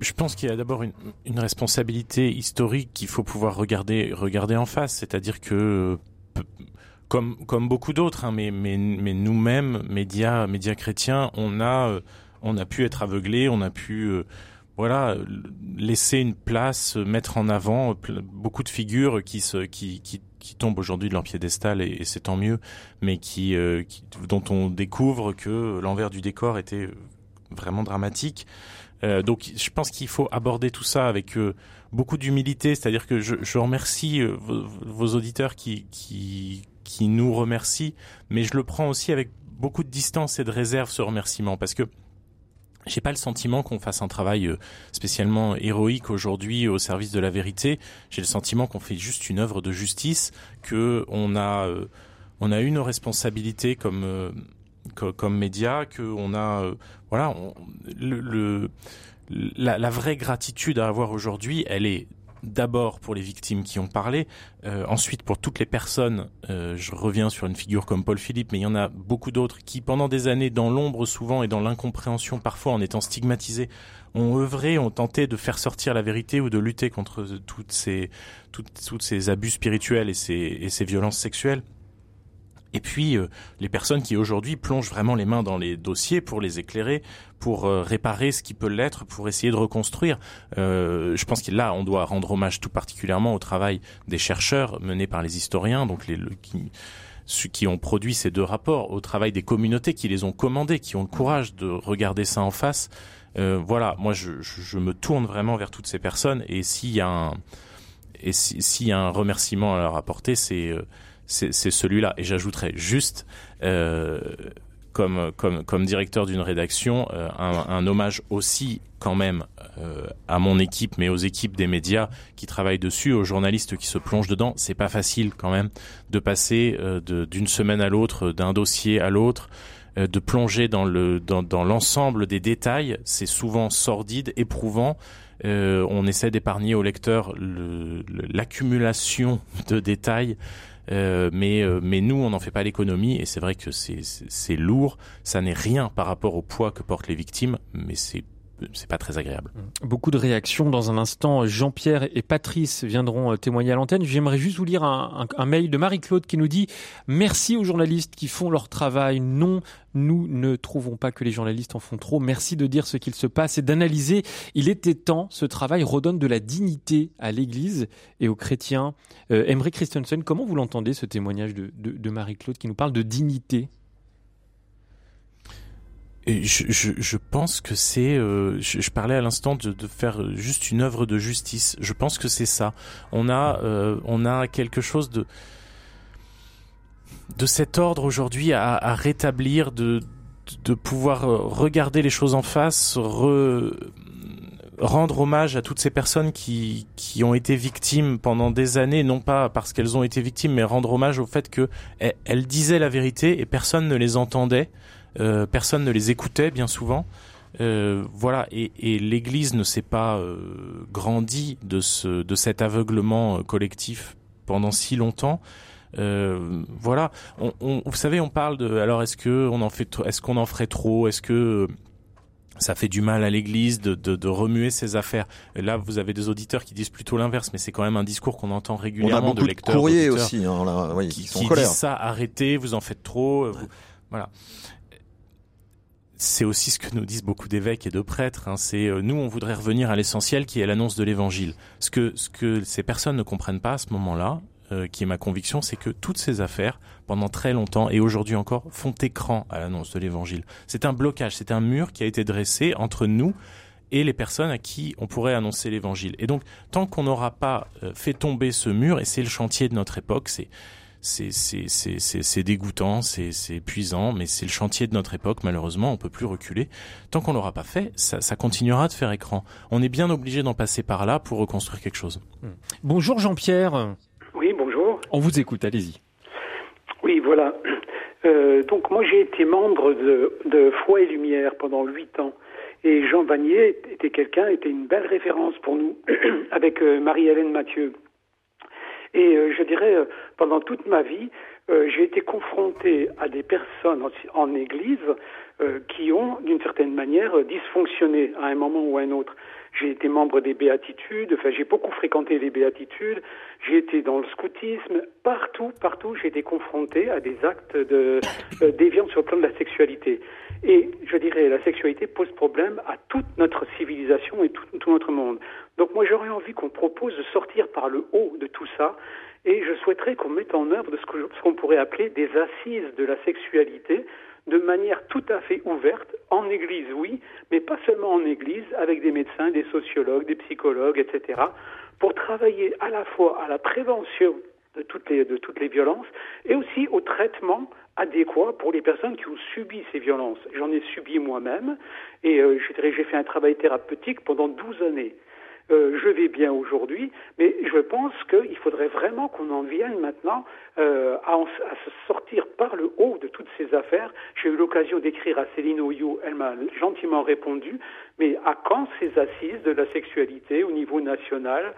Je, pense qu'il y a d'abord une, une, responsabilité historique qu'il faut pouvoir regarder, regarder en face. C'est-à-dire que, comme, comme beaucoup d'autres, hein, mais, mais, mais nous-mêmes, médias, médias chrétiens, on a, on a pu être aveuglés, on a pu, euh, voilà, laisser une place, mettre en avant beaucoup de figures qui se, qui, qui, qui tombent aujourd'hui de leur piédestal et, c'est tant mieux, mais qui, euh, dont on découvre que l'envers du décor était vraiment dramatique. Euh, donc je pense qu'il faut aborder tout ça avec euh, beaucoup d'humilité, c'est-à-dire que je, je remercie euh, vos, auditeurs qui, qui, qui nous remercient, mais je le prends aussi avec beaucoup de distance et de réserve ce remerciement, parce que j'ai pas le sentiment qu'on fasse un travail spécialement héroïque aujourd'hui au service de la vérité. J'ai le sentiment qu'on fait juste une œuvre de justice, que on a on a eu nos responsabilités comme comme média, qu'on a, euh, voilà, le, la, vraie gratitude à avoir aujourd'hui, elle est d'abord pour les victimes qui ont parlé, euh, ensuite pour toutes les personnes, euh, je reviens sur une figure comme Paul Philippe, mais il y en a beaucoup d'autres qui, pendant des années, dans l'ombre souvent et dans l'incompréhension parfois, en étant stigmatisés, ont œuvré, ont tenté de faire sortir la vérité ou de lutter contre toutes ces, ces abus spirituels et ces, et ces violences sexuelles. Et puis euh, les personnes qui aujourd'hui plongent vraiment les mains dans les dossiers pour les éclairer, pour euh, réparer ce qui peut l'être, pour essayer de reconstruire. Euh, je pense que là, on doit rendre hommage tout particulièrement au travail des chercheurs menés par les historiens, donc les ceux qui ont produit ces deux rapports, au travail des communautés qui les ont commandés, qui ont le courage de regarder ça en face. voilà, moi je, je, me tourne vraiment vers toutes ces personnes et s'il y a un et s'il y a un remerciement à leur apporter, c'est c'est celui-là. Et j'ajouterais juste, euh, comme, comme, comme directeur d'une rédaction, euh, un, hommage aussi quand même euh, à mon équipe, mais aux équipes des médias qui travaillent dessus, aux journalistes qui se plongent dedans. C'est pas facile quand même de passer d'une semaine à l'autre, d'un dossier à l'autre de plonger dans le dans, dans l'ensemble des détails. C'est souvent sordide, éprouvant. On essaie d'épargner au lecteur l'accumulation de détails euh, mais, euh, mais nous, on n'en fait pas l'économie et c'est vrai que c'est lourd. Ça n'est rien par rapport au poids que portent les victimes, mais c'est c'est pas très agréable. Beaucoup de réactions dans un instant. Jean-Pierre et Patrice viendront euh, témoigner à l'antenne. J'aimerais juste vous lire un, mail de Marie-Claude qui nous dit Merci aux journalistes qui font leur travail. Non, nous ne trouvons pas que les journalistes en font trop. Merci de dire ce qu'il se passe et d'analyser. Il était temps. Ce travail redonne de la dignité à l'Église et aux chrétiens. Euh, Emery Christensen, comment vous l'entendez ce témoignage de Marie-Claude qui nous parle de dignité? Je, pense que c'est. Euh, je, parlais à l'instant de, faire juste une œuvre de justice. Je pense que c'est ça. On a, euh, on a quelque chose de de cet ordre aujourd'hui à, rétablir, de de pouvoir euh, regarder les choses en face, re, rendre hommage à toutes ces personnes qui, qui ont été victimes pendant des années, non pas parce qu'elles ont été victimes, mais rendre hommage au fait que elles disaient la vérité et personne ne les entendait. Euh, personne ne les écoutait bien souvent. Euh, voilà, et, et l'Église ne s'est pas euh, grandie de, ce, de cet aveuglement collectif pendant si longtemps. Euh, voilà, on, on, vous savez, on parle de. Alors, est-ce que on en fait, est-ce qu'on en ferait trop? Est-ce que ça fait du mal à l'Église de, de, de, remuer ses affaires? Et là, vous avez des auditeurs qui disent plutôt l'inverse, mais c'est quand même un discours qu'on entend régulièrement de lecteurs, de courriers aussi, hein, là, oui, qui, qui disent ça. Arrêtez, vous en faites trop. Ouais. Vous, voilà c'est aussi ce que nous disent beaucoup d'évêques et de prêtres. Hein. C'est euh, nous, on voudrait revenir à l'essentiel qui est l'annonce de l'Évangile. Ce que ce que ces personnes ne comprennent pas à ce moment-là, euh, qui est ma conviction, c'est que toutes ces affaires, pendant très longtemps et aujourd'hui encore, font écran à l'annonce de l'Évangile. C'est un blocage, c'est un mur qui a été dressé entre nous et les personnes à qui on pourrait annoncer l'Évangile. Et donc, tant qu'on n'aura pas euh, fait tomber ce mur, et c'est le chantier de notre époque, c'est c'est dégoûtant, c'est épuisant, mais c'est le chantier de notre époque, malheureusement, on peut plus reculer. Tant qu'on l'aura pas fait, ça, ça, continuera de faire écran. On est bien obligé d'en passer par là pour reconstruire quelque chose. Hmm. Bonjour Jean-Pierre. Oui, bonjour. On vous écoute, allez-y. Oui, voilà. Euh, donc moi j'ai été membre de, de Foi et Lumière pendant huit ans. Et Jean Vanier était quelqu'un, était une belle référence pour nous, (clears throat) avec euh, Marie-Hélène Mathieu. Et euh, je dirais, euh, pendant toute ma vie, j'ai été confronté à des personnes en, Église qui ont, d'une certaine manière, dysfonctionné à un moment ou à un autre. J'ai été membre des béatitudes, enfin j'ai beaucoup fréquenté les béatitudes, j'ai été dans le scoutisme, partout, partout j'ai été confronté à des actes de euh, déviance sur le plan de la sexualité. Et je dirais, la sexualité pose problème à toute notre civilisation et tout, tout notre monde. Donc moi j'aurais envie qu'on propose de sortir par le haut de tout ça et je souhaiterais qu'on mette en œuvre de ce qu'on pourrait appeler des assises de la sexualité de manière tout à fait ouverte, en Église, oui, mais pas seulement en Église, avec des médecins, des sociologues, des psychologues, etc., pour travailler à la fois à la prévention de toutes les, de toutes les violences et aussi au traitement adéquat pour les personnes qui ont subi ces violences. J'en ai subi moi-même et euh, j'ai fait un travail thérapeutique pendant 12 années. Euh, je vais bien aujourd'hui, mais je pense qu'il faudrait vraiment qu'on en vienne maintenant euh, à, se sortir par le haut de toutes ces affaires. J'ai eu l'occasion d'écrire à Céline Oyou, elle m'a gentiment répondu, mais à quand ces assises de la sexualité au niveau national?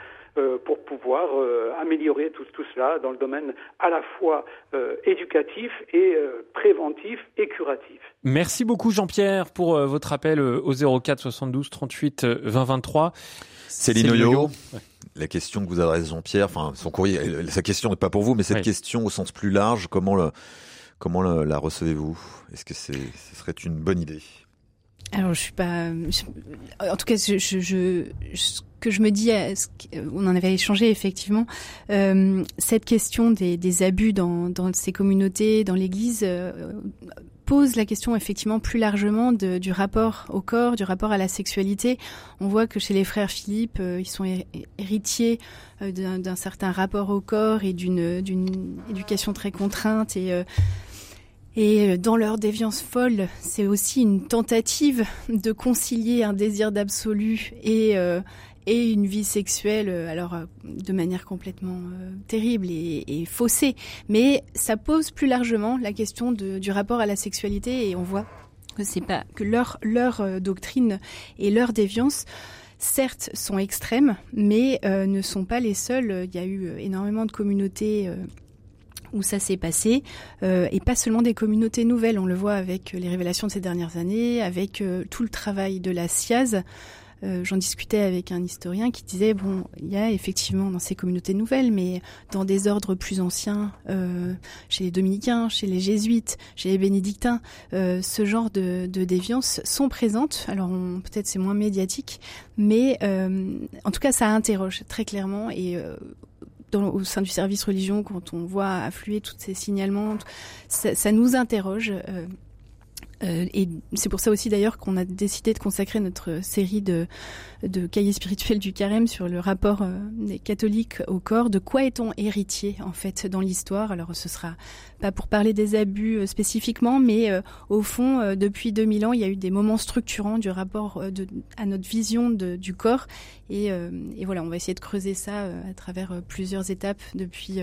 Pour pouvoir euh, améliorer tout, tout, cela dans le domaine à la fois euh, éducatif et préventif et curatif. Merci beaucoup Jean-Pierre pour votre appel au 04 72 38 20 23. Céline Oyo, la question que vous adressez Jean-Pierre, enfin son courrier, sa question n'est pas pour vous, mais cette question au sens plus large, comment le, comment la recevez-vous? Est-ce que c'est, ce serait une bonne idée? Alors je suis pas, en tout cas, je, je, ce que je me dis, on en avait échangé effectivement, euh, cette question des, des abus dans, dans, ces communautés, dans l'Église, euh, pose la question effectivement plus largement de, du rapport au corps, du rapport à la sexualité. On voit que chez les frères Philippe, euh, ils sont héritiers euh, d'un certain rapport au corps et d'une d'une éducation très contrainte et euh, et dans leur déviance folle, c'est aussi une tentative de concilier un désir d'absolu et, euh, une vie sexuelle, euh, alors euh, de manière complètement terrible et, faussée. Mais ça pose plus largement la question du rapport à la sexualité et on voit que c'est pas leur doctrine et leur déviance certes sont extrêmes, mais ne sont pas les seuls. Il y a eu énormément de communautés où ça s'est passé, euh, et pas seulement des communautés nouvelles. On le voit avec les révélations de ces dernières années, avec euh, tout le travail de la SIAZ. Euh, J'en discutais avec un historien qui disait bon, il y a effectivement dans ces communautés nouvelles, mais dans des ordres plus anciens, euh, chez les dominicains, chez les jésuites, chez les bénédictins, euh, ce genre de, de déviances sont présentes. Alors peut-être c'est moins médiatique, mais euh, en tout cas ça interroge très clairement et au sein du service religion, quand on voit affluer tous ces signalements, ça, nous interroge. Euh, euh, et c'est pour ça aussi d'ailleurs qu'on a décidé de consacrer notre série de, de cahiers spirituels du carême sur le rapport euh, des catholiques au corps. De quoi est-on héritier en fait dans l'histoire? Alors ce sera pas pour parler des abus spécifiquement, mais au fond, depuis 2000 ans, il y a eu des moments structurants du rapport à notre vision du corps. Et, et, voilà, on va essayer de creuser ça à travers plusieurs étapes depuis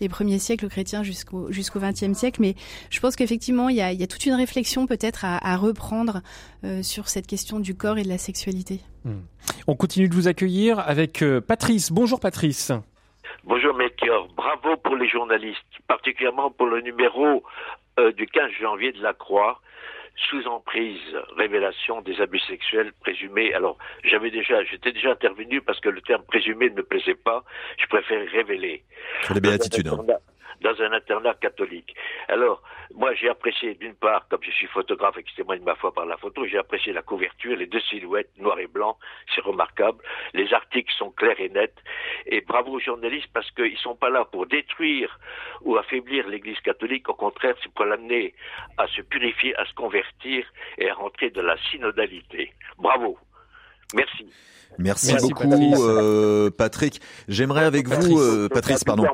les premiers siècles chrétiens jusqu'au jusqu'au XXe siècle. Mais je pense qu'effectivement, il y a, il y a toute une réflexion peut-être à, à, reprendre sur cette question du corps et de la sexualité. Hmm. On continue de vous accueillir avec euh, Patrice. Bonjour Patrice. Bonjour Melchior, bravo pour les journalistes, particulièrement pour le numéro euh, du 15 janvier de la Croix, sous emprise, révélation des abus sexuels présumés. Alors, j'avais déjà, j'étais déjà intervenu parce que le terme présumé ne me plaisait pas. Je préfère révéler. Sur les béatitudes. Hein dans un internat catholique. Alors, moi, j'ai apprécié, d'une part, comme je suis photographe et que je témoigne ma foi par la photo, j'ai apprécié la couverture, les deux silhouettes, noir et blanc, c'est remarquable. Les articles sont clairs et nets. Et bravo aux journalistes parce qu'ils sont pas là pour détruire ou affaiblir l'Église catholique. Au contraire, c'est pour l'amener à se purifier, à se convertir et à rentrer dans la synodalité. Bravo. Merci. Merci, beaucoup, euh, Patrick. J'aimerais avec vous, euh, Patrice, pardon.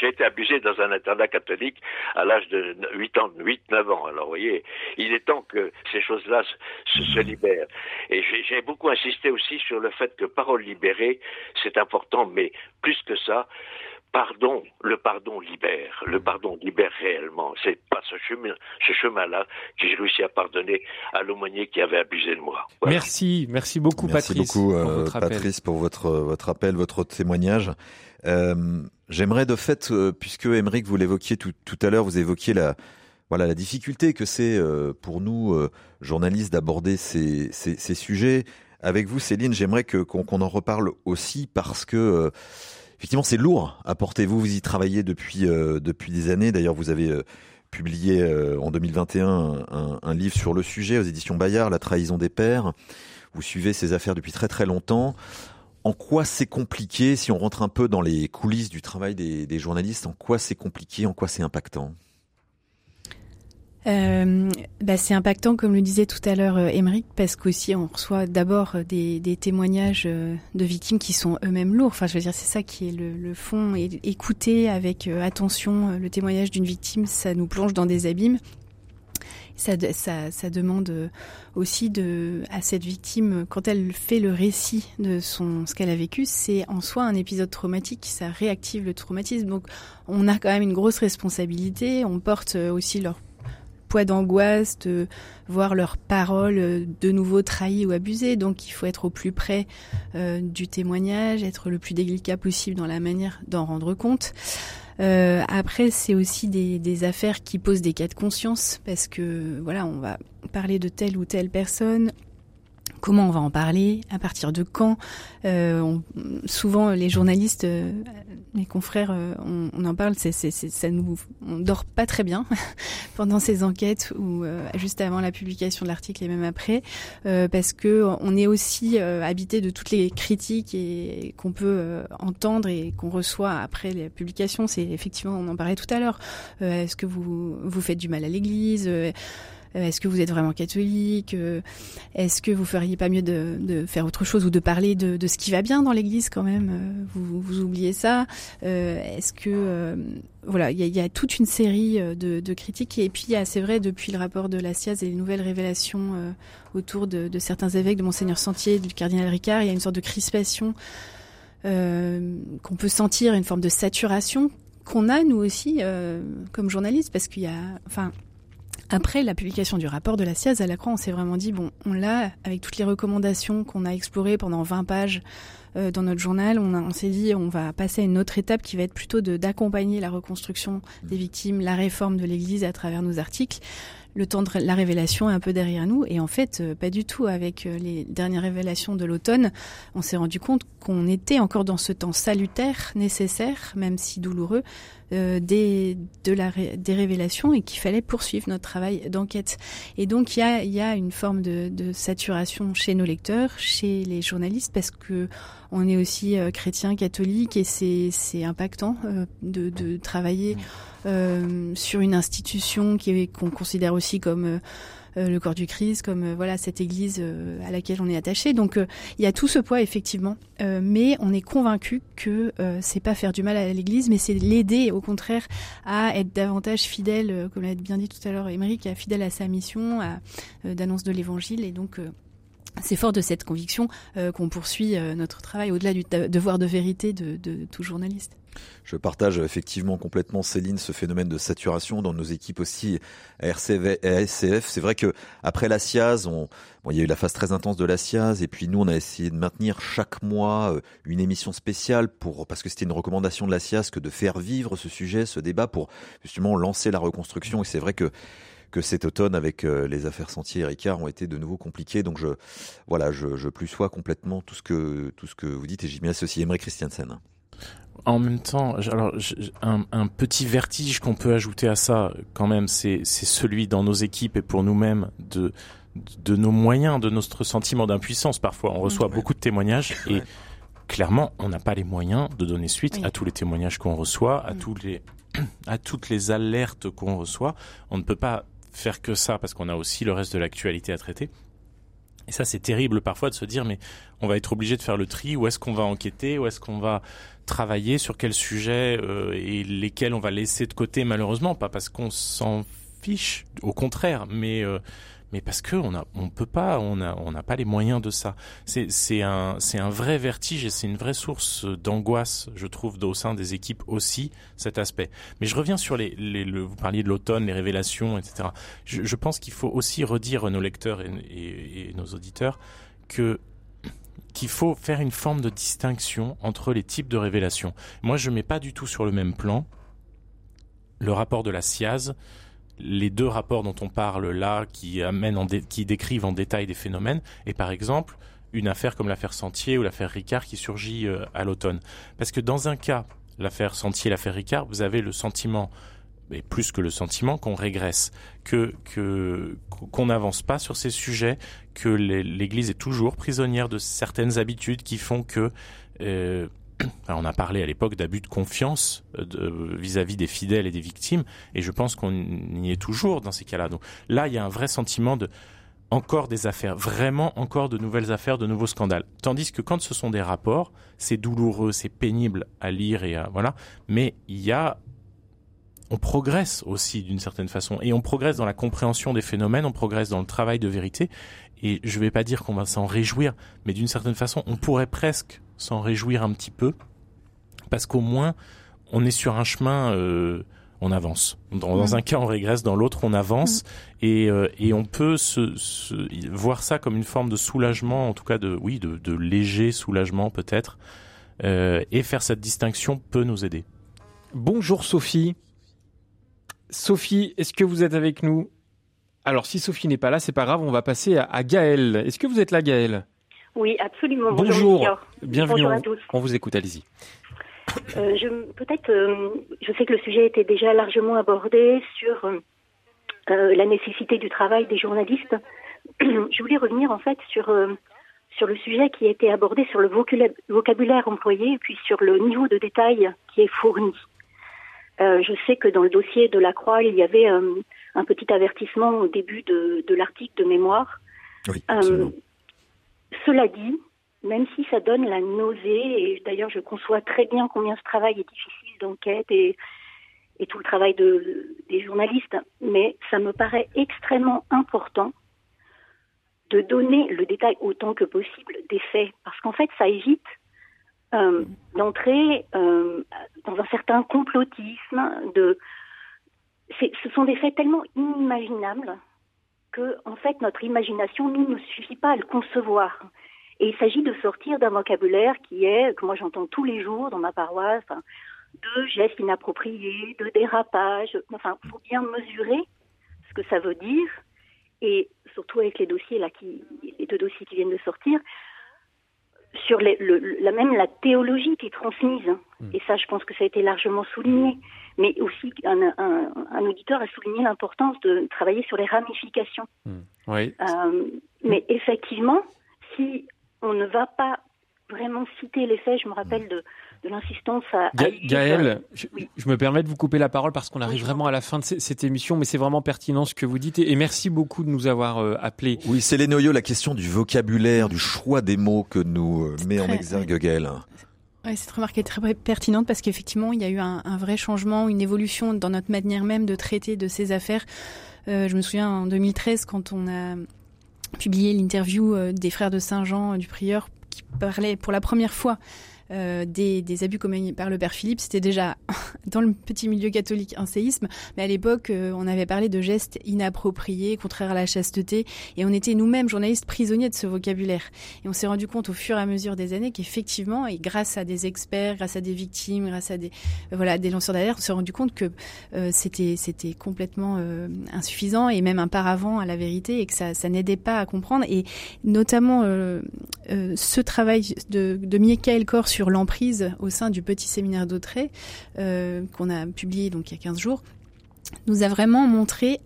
J'ai été abusé dans un internat catholique à l'âge de 8 ans, 8, 9 ans. Alors, vous voyez, il est temps que ces choses-là se, se, libèrent. Et j'ai beaucoup insisté aussi sur le fait que parole libérée, c'est important, mais plus que ça, pardon, le pardon libère, le pardon libère réellement. C'est pas ce chemin, ce chemin-là que j'ai réussi à pardonner à l'aumônier qui avait abusé de moi. Merci, merci beaucoup, merci Patrice. beaucoup, euh, Patrice, pour votre votre appel, votre témoignage. Euh, J'aimerais de fait, euh, puisque Émeric, vous l'évoquiez tout, tout à l'heure, vous évoquiez la voilà la difficulté que c'est euh, pour nous euh, journalistes d'aborder ces, ces, ces, sujets. Avec vous, Céline, j'aimerais que qu'on en reparle aussi parce que effectivement c'est lourd à porter. Vous, vous y travaillez depuis depuis des années. D'ailleurs, vous avez publié en 2021 un, un, livre sur le sujet aux éditions Bayard, La trahison des pères. Vous suivez ces affaires depuis très très longtemps. En quoi c'est compliqué, si on rentre un peu dans les coulisses du travail des journalistes, en quoi c'est compliqué, en quoi c'est impactant? Euh, bah c'est impactant, comme le disait tout à l'heure euh, Émeric, parce qu'aussi on reçoit d'abord euh, des, témoignages de victimes qui sont eux-mêmes lourds. Enfin, je veux dire, c'est ça qui est le, fond. Écouter avec attention le témoignage d'une victime, ça nous plonge dans des abîmes. Ça, demande aussi à cette victime, quand elle fait le récit de ce qu'elle a vécu, c'est en soi un épisode traumatique, ça réactive le traumatisme. Donc on a quand même une grosse responsabilité, on porte aussi leur poids d'angoisse de voir leurs paroles de nouveau trahies ou abusées. Donc il faut être au plus près euh, du témoignage, être le plus délicat possible dans la manière d'en rendre compte. Euh, après, c'est aussi des, affaires qui posent des cas de conscience parce que voilà, on va parler de telle ou telle personne, comment on va en parler, à partir de quand. Euh, souvent, les journalistes, euh, mes confrères, euh, on, en parle, c'est, c'est, ça nous, on dort pas très bien (laughs) pendant ces enquêtes ou euh, juste avant la publication de l'article et même après, parce que on est aussi habité de toutes les critiques et, qu'on peut entendre et qu'on reçoit après la publication. C'est effectivement, on en parlait tout à l'heure. est-ce que vous vous faites du mal à l'Église est-ce que vous êtes vraiment catholique euh, Est-ce que vous feriez pas mieux de, faire autre chose ou de parler de, ce qui va bien dans l'Église quand même euh, vous, oubliez ça Est-ce que voilà, il y a, toute une série de, critiques et puis c'est vrai depuis le rapport de la SIAZ et les nouvelles révélations autour de, certains évêques, de monseigneur Sentier, du cardinal Ricard, il y a une sorte de crispation euh, qu'on peut sentir, une forme de saturation qu'on a nous aussi euh, comme journalistes parce qu'il y a, enfin, après la publication du rapport de la SIAZ à la Croix, on s'est vraiment dit, bon, on l'a, avec toutes les recommandations qu'on a explorées pendant 20 pages euh, dans notre journal, on, on s'est dit, on va passer à une autre étape qui va être plutôt d'accompagner la reconstruction des victimes, la réforme de l'Église à travers nos articles le temps de la révélation est un peu derrière nous. Et en fait, euh, pas du tout. Avec euh, les dernières révélations de l'automne, on s'est rendu compte qu'on était encore dans ce temps salutaire, nécessaire, même si douloureux, euh, des, de la, des révélations et qu'il fallait poursuivre notre travail d'enquête. Et donc, il y a, y a une forme de, de, saturation chez nos lecteurs, chez les journalistes, parce que on est aussi euh, chrétien, catholique, et c'est impactant euh, de, de, travailler euh, sur une institution qui qu'on considère aussi comme euh, le corps du Christ, comme voilà cette Église à laquelle on est attaché. Donc il y a tout ce poids effectivement, mais on est convaincu que c'est pas faire du mal à l'Église, mais c'est l'aider au contraire à être davantage fidèle, comme l'a bien dit tout à l'heure Émeric, à fidèle à sa mission, à d'annonce de l'Évangile, et donc c'est fort de cette conviction euh, qu'on poursuit euh, notre travail au-delà du devoir de vérité de, de, tout journaliste. Je partage effectivement complètement, Céline, ce phénomène de saturation dans nos équipes aussi à RCF. C'est vrai que après la SIAZ, on, bon, il y a eu la phase très intense de la SIAZ, et puis nous, on a essayé de maintenir chaque mois euh, une émission spéciale pour, parce que c'était une recommandation de la SIAZ que de faire vivre ce sujet, ce débat pour justement lancer la reconstruction. Et c'est vrai que que cet automne avec euh, les affaires Sentier et Ricard ont été de nouveau compliquées. Donc je, voilà, je, je plus sois complètement tout ce que tout ce que vous dites et j'y mets associé Christiansen. En même temps, alors un, un petit vertige qu'on peut ajouter à ça, quand même, c'est celui dans nos équipes et pour nous-mêmes de de nos moyens, de notre sentiment d'impuissance. Parfois, on reçoit beaucoup de témoignages et clairement, on n'a pas les moyens de donner suite à tous les témoignages qu'on reçoit, à tous les (clears throat) à toutes les alertes qu'on reçoit. On ne peut pas faire que ça parce qu'on a aussi le reste de l'actualité à traiter. Et ça, c'est terrible parfois de se dire, mais on va être obligé de faire le tri. Où est-ce qu'on va enquêter Où est-ce qu'on va travailler Sur quels sujets euh, Et lesquels on va laisser de côté, malheureusement. Pas parce qu'on s'en fiche, au contraire. Mais, euh, mais parce que on a, on peut pas, on a, on n'a pas les moyens de ça. C'est, c'est un, c'est un vrai vertige et c'est une vraie source d'angoisse, je trouve, au sein des équipes aussi cet aspect. Mais je reviens sur les, le, vous parliez de l'automne, les révélations, etc. Je, pense qu'il faut aussi redire à nos lecteurs et nos auditeurs que qu'il faut faire une forme de distinction entre les types de révélations. Moi, je mets pas du tout sur le même plan le rapport de la SIAZ, les deux rapports dont on parle là, qui amènent, en qui décrivent en détail des phénomènes, et par exemple une affaire comme l'affaire Sentier ou l'affaire Ricard qui surgit euh, à l'automne. Parce que dans un cas, l'affaire Sentier, l'affaire Ricard, vous avez le sentiment mais plus que le sentiment qu'on régresse, que qu'on n'avance pas sur ces sujets, que l'Église est toujours prisonnière de certaines habitudes qui font que euh, (clears throat) on a parlé à l'époque d'abus de confiance euh, vis-à-vis des fidèles et des victimes, et je pense qu'on y est toujours dans ces cas-là. Donc là, il y a un vrai sentiment de encore des affaires, vraiment encore de nouvelles affaires, de nouveaux scandales. Tandis que quand ce sont des rapports, c'est douloureux, c'est pénible à lire et voilà, mais il y a on progresse aussi d'une certaine façon et on progresse dans la compréhension des phénomènes, on progresse dans le travail de vérité et je vais pas dire qu'on va s'en réjouir, mais d'une certaine façon, on pourrait presque s'en réjouir un petit peu parce qu'au moins on est sur un chemin euh, on avance. Dans, mm. un cas, on régresse, dans l'autre, on avance, mm. et, euh, et on peut se, se, voir ça comme une forme de soulagement, en tout cas de oui, de, de léger soulagement peut-être, euh, et faire cette distinction peut nous aider. Bonjour Sophie. Sophie, est-ce que vous êtes avec nous? Alors, si Sophie n'est pas là, c'est pas grave, on va passer à, Gaël. Est-ce que vous êtes là, Gaël Oui, absolument. Bonjour. Bienvenue. Bonjour à tous. On vous écoute, allez-y. Euh, je, peut-être, euh, je sais que le sujet était déjà largement abordé sur euh, la nécessité du travail des journalistes. (clears throat) je voulais revenir en fait sur sur le sujet qui a été abordé, sur le vocabulaire employé, et puis sur le niveau de détail qui est fourni. Euh, je sais que dans le dossier de la Croix, il y avait euh, un petit avertissement au début de, de l'article de mémoire. Oui, euh, cela dit, même si ça donne la nausée, et d'ailleurs je conçois très bien combien ce travail est difficile d'enquête et, tout le travail de, des journalistes, mais ça me paraît extrêmement important de donner le détail autant que possible des faits, parce qu'en fait ça évite euh, d'entrer euh, dans un certain complotisme. De, ce sont des faits tellement inimaginables en fait, notre imagination, nous, ne suffit pas à le concevoir. Et il s'agit de sortir d'un vocabulaire qui est, que moi j'entends tous les jours dans ma paroisse, de gestes inappropriés, de dérapages. Enfin, il faut bien mesurer ce que ça veut dire. Et surtout avec les dossiers là, qui, les deux dossiers qui viennent de sortir, sur les, le, la même la théologie qui est transmise. Hmm. Et ça, je pense que ça a été largement souligné. Mais aussi, un, un, un auditeur a souligné l'importance de travailler sur les ramifications. Hmm. Oui. Euh, mais effectivement, si on ne va pas vraiment citer les faits, je me rappelle de de l'insistance à, Gaël, je, me permets de vous couper la parole parce qu'on arrive vraiment à la fin de cette émission, mais c'est vraiment pertinent ce que vous dites. Et, merci beaucoup de nous avoir euh, appelés. Oui, c'est les noyaux, la question du vocabulaire, du choix des mots que nous euh, met en exergue Gaël. Oui, cette remarque est très pertinente parce qu'effectivement, il y a eu un, un, vrai changement, une évolution dans notre manière même de traiter de ces affaires. Euh, je me souviens en 2013 quand on a publié l'interview euh, des frères de Saint-Jean du prieur qui parlait pour la première fois euh, des, des, abus commis par le père Philippe. C'était déjà (laughs) dans le petit milieu catholique un séisme, mais à l'époque, euh, on avait parlé de gestes inappropriés, contraires à la chasteté, et on était nous-mêmes journalistes prisonniers de ce vocabulaire. Et on s'est rendu compte au fur et à mesure des années qu'effectivement, et grâce à des experts, grâce à des victimes, grâce à des euh, voilà des lanceurs d'alerte, on s'est rendu compte que c'était c'était complètement insuffisant et même un paravent à la vérité et que ça, ça n'aidait pas à comprendre. Et notamment ce travail de, de Michael Kors sur l'emprise au sein du petit séminaire d'Autrey, euh, qu'on a publié donc il y a 15 jours, nous a vraiment montré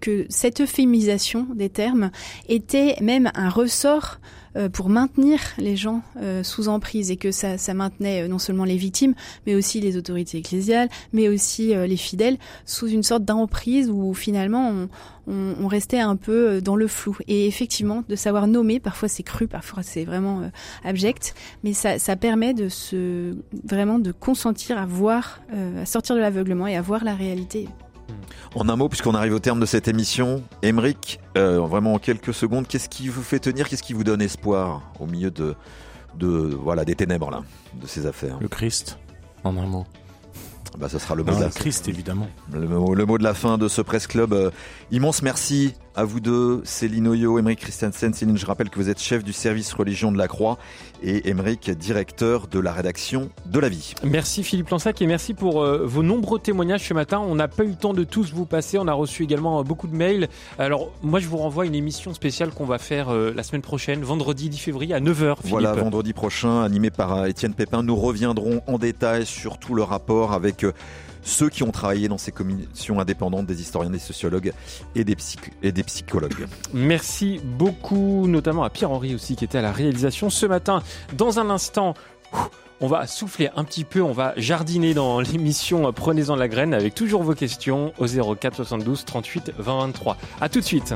que cette euphémisation des termes était même un ressort euh, pour maintenir les gens euh, sous emprise et que ça, maintenait euh, non seulement les victimes, mais aussi les autorités ecclésiales, mais aussi les fidèles sous une sorte d'emprise où finalement on, restait un peu dans le flou. Et effectivement, de savoir nommer, parfois c'est cru, parfois c'est vraiment abject, mais ça, ça permet de se vraiment de consentir à voir, à sortir de l'aveuglement et à voir la réalité En un mot, puisqu'on arrive au terme de cette émission, Emeric, euh, vraiment en quelques secondes, qu'est-ce qui vous fait tenir, qu'est-ce qui vous donne espoir au milieu de, de voilà des ténèbres là, de ces affaires Le Christ, en un mot. Bah, ce sera le mot Non, de le la Christ, évidemment. Le mot, le mot de la fin de ce Presse Club. Euh, immense merci à vous deux, Céline Oyo, Émeric Christiansen. Céline, je rappelle que vous êtes chef du service religion de la Croix et Émeric, directeur de la rédaction de La Vie. Merci Philippe Lansac et merci pour euh, vos nombreux témoignages ce matin. On n'a pas eu le temps de tous vous passer. On a reçu également euh, beaucoup de mails. Alors moi je vous renvoie à une émission spéciale qu'on va faire euh, la semaine prochaine, vendredi 10 février à 9h. Voilà, vendredi prochain, animé par Étienne Pépin, nous reviendrons en détail sur tout le rapport avec ceux qui ont travaillé dans ces commissions indépendantes, des historiens, des sociologues et des, psychologues. Merci beaucoup, notamment à Pierre-Henri aussi qui était à la réalisation ce matin. Dans un instant, on va souffler un petit peu, on va jardiner dans l'émission Prenez-en la graine avec toujours vos questions au 04 72 38 20 23. À tout de suite.